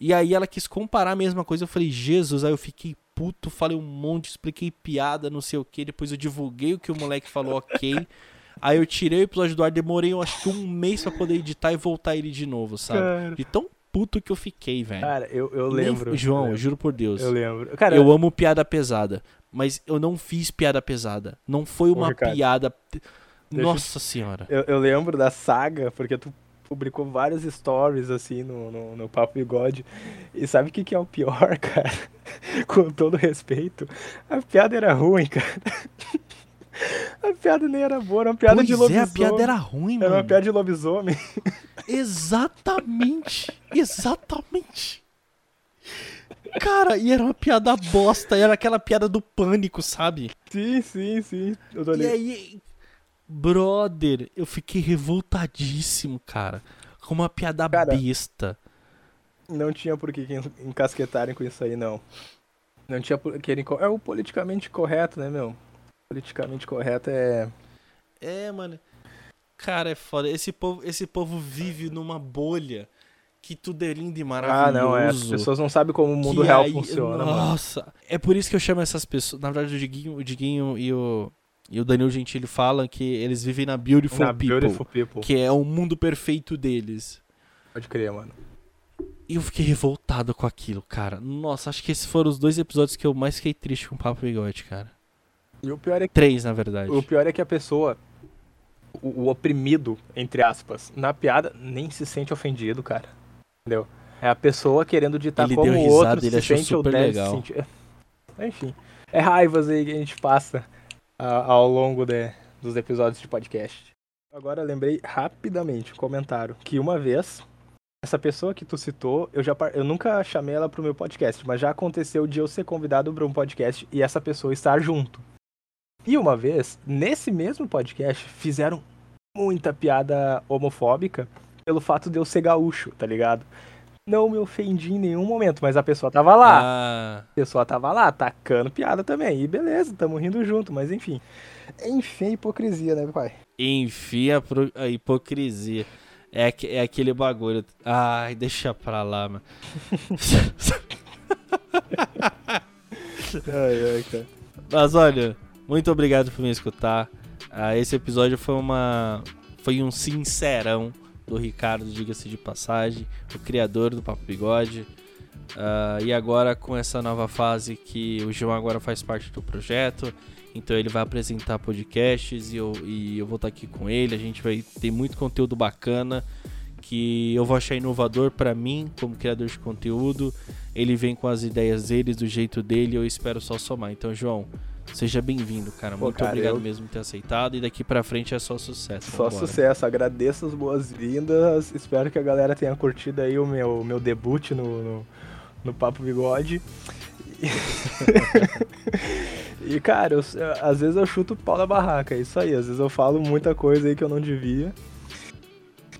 E aí ela quis comparar a mesma coisa. Eu falei, Jesus, aí eu fiquei puto, falei um monte, expliquei piada, não sei o que. Depois eu divulguei o que o moleque falou, ok. Aí eu tirei o episódio do ar, demorei eu acho que um mês pra poder editar e voltar ele de novo, sabe? Cara. De tão puto que eu fiquei, velho. Cara, eu, eu Nem- lembro. João, eu lembro. juro por Deus. Eu lembro. Cara, Eu amo piada pesada, mas eu não fiz piada pesada. Não foi uma Ricardo, piada. eu- Nossa senhora. Eu, eu lembro da saga, porque tu publicou vários stories, assim, no, no, no Papo Bigode. E sabe o que, que é o pior, cara? Com todo respeito, a piada era ruim, cara. A piada nem era boa, era uma piada pois de é, lobisomem. a piada era ruim, Era mano. uma piada de lobisomem. Exatamente. Exatamente. Cara, e era uma piada bosta. Era aquela piada do pânico, sabe? Sim, sim, sim. Eu tô E aí, brother, eu fiquei revoltadíssimo, cara. Com uma piada Cara, besta. Não tinha por que en- encasquetarem com isso aí, não. Não tinha por que. É o politicamente correto, né, meu? Politicamente correto é. É, mano. Cara, é foda. Esse povo, esse povo vive numa bolha que tudo é lindo e Ah, maravilhoso. não, é. As pessoas não sabem como o mundo real aí- funciona, mano. Nossa, é por isso que eu chamo essas pessoas. Na verdade, o Diguinho, o Diguinho e o, e o Danilo Gentili falam que eles vivem na Beautiful Na People, Beautiful People. que é o mundo perfeito deles. Pode crer, mano. E eu fiquei revoltado com aquilo, cara. Nossa, acho que esses foram os dois episódios que eu mais fiquei triste com o Papo Bigode, cara. E o pior é que, Três, na verdade. o pior é que a pessoa, o, o oprimido, entre aspas, na piada, nem se sente ofendido, cara. Entendeu? É a pessoa querendo ditar Ele como deu o outro ele se sente ou super deve legal. se sentir. Enfim, é raivas aí que a gente passa ah, ao longo de- dos episódios de podcast. Agora lembrei rapidamente um comentário que uma vez essa pessoa que tu citou, eu já eu nunca chamei ela pro meu podcast, mas já aconteceu de eu ser convidado para um podcast e essa pessoa estar junto. E uma vez, nesse mesmo podcast, fizeram muita piada homofóbica pelo fato de eu ser gaúcho, tá ligado? Não me ofendi em nenhum momento, mas a pessoa tava lá. Ah, A pessoa tava lá, tacando piada também. E beleza, tamo rindo junto, mas enfim. Enfim, hipocrisia, né, pai? enfim, a, pro- a hipocrisia. É, é aquele bagulho. Ai, deixa pra lá, mano. Ai, ai, cara. Mas olha, muito obrigado por me escutar. Ah, esse episódio foi uma. Foi um sincerão do Ricardo, diga-se de passagem, o criador do Papo Bigode. Ah, e agora com essa nova fase que o João agora faz parte do projeto. Então ele vai apresentar podcasts e eu, e eu vou estar aqui com ele. A gente vai ter muito conteúdo bacana que eu vou achar inovador pra mim como criador de conteúdo. Ele vem com as ideias dele, do jeito dele, eu espero só somar. Então, João, seja bem-vindo, cara. Pô, Muito cara, obrigado eu- mesmo por ter aceitado e daqui pra frente é só sucesso. Só Vambora. sucesso. Agradeço as boas-vindas. Espero que a galera tenha curtido aí o meu, meu debut no, no, no Papo Bigode. E, e, cara, eu- às vezes eu chuto o pau da barraca, é isso aí. Às vezes eu falo muita coisa aí que eu não devia.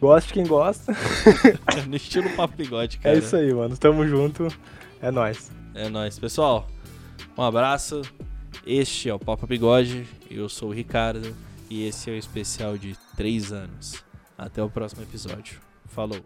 Goste quem gosta. no estilo Papo Bigode, cara. É isso aí, mano. Tamo junto. É nóis. É nóis. Pessoal, um abraço. Este é o Papa Bigode, eu sou o Ricardo e esse é o especial de 3 anos. Até o próximo episódio. Falou!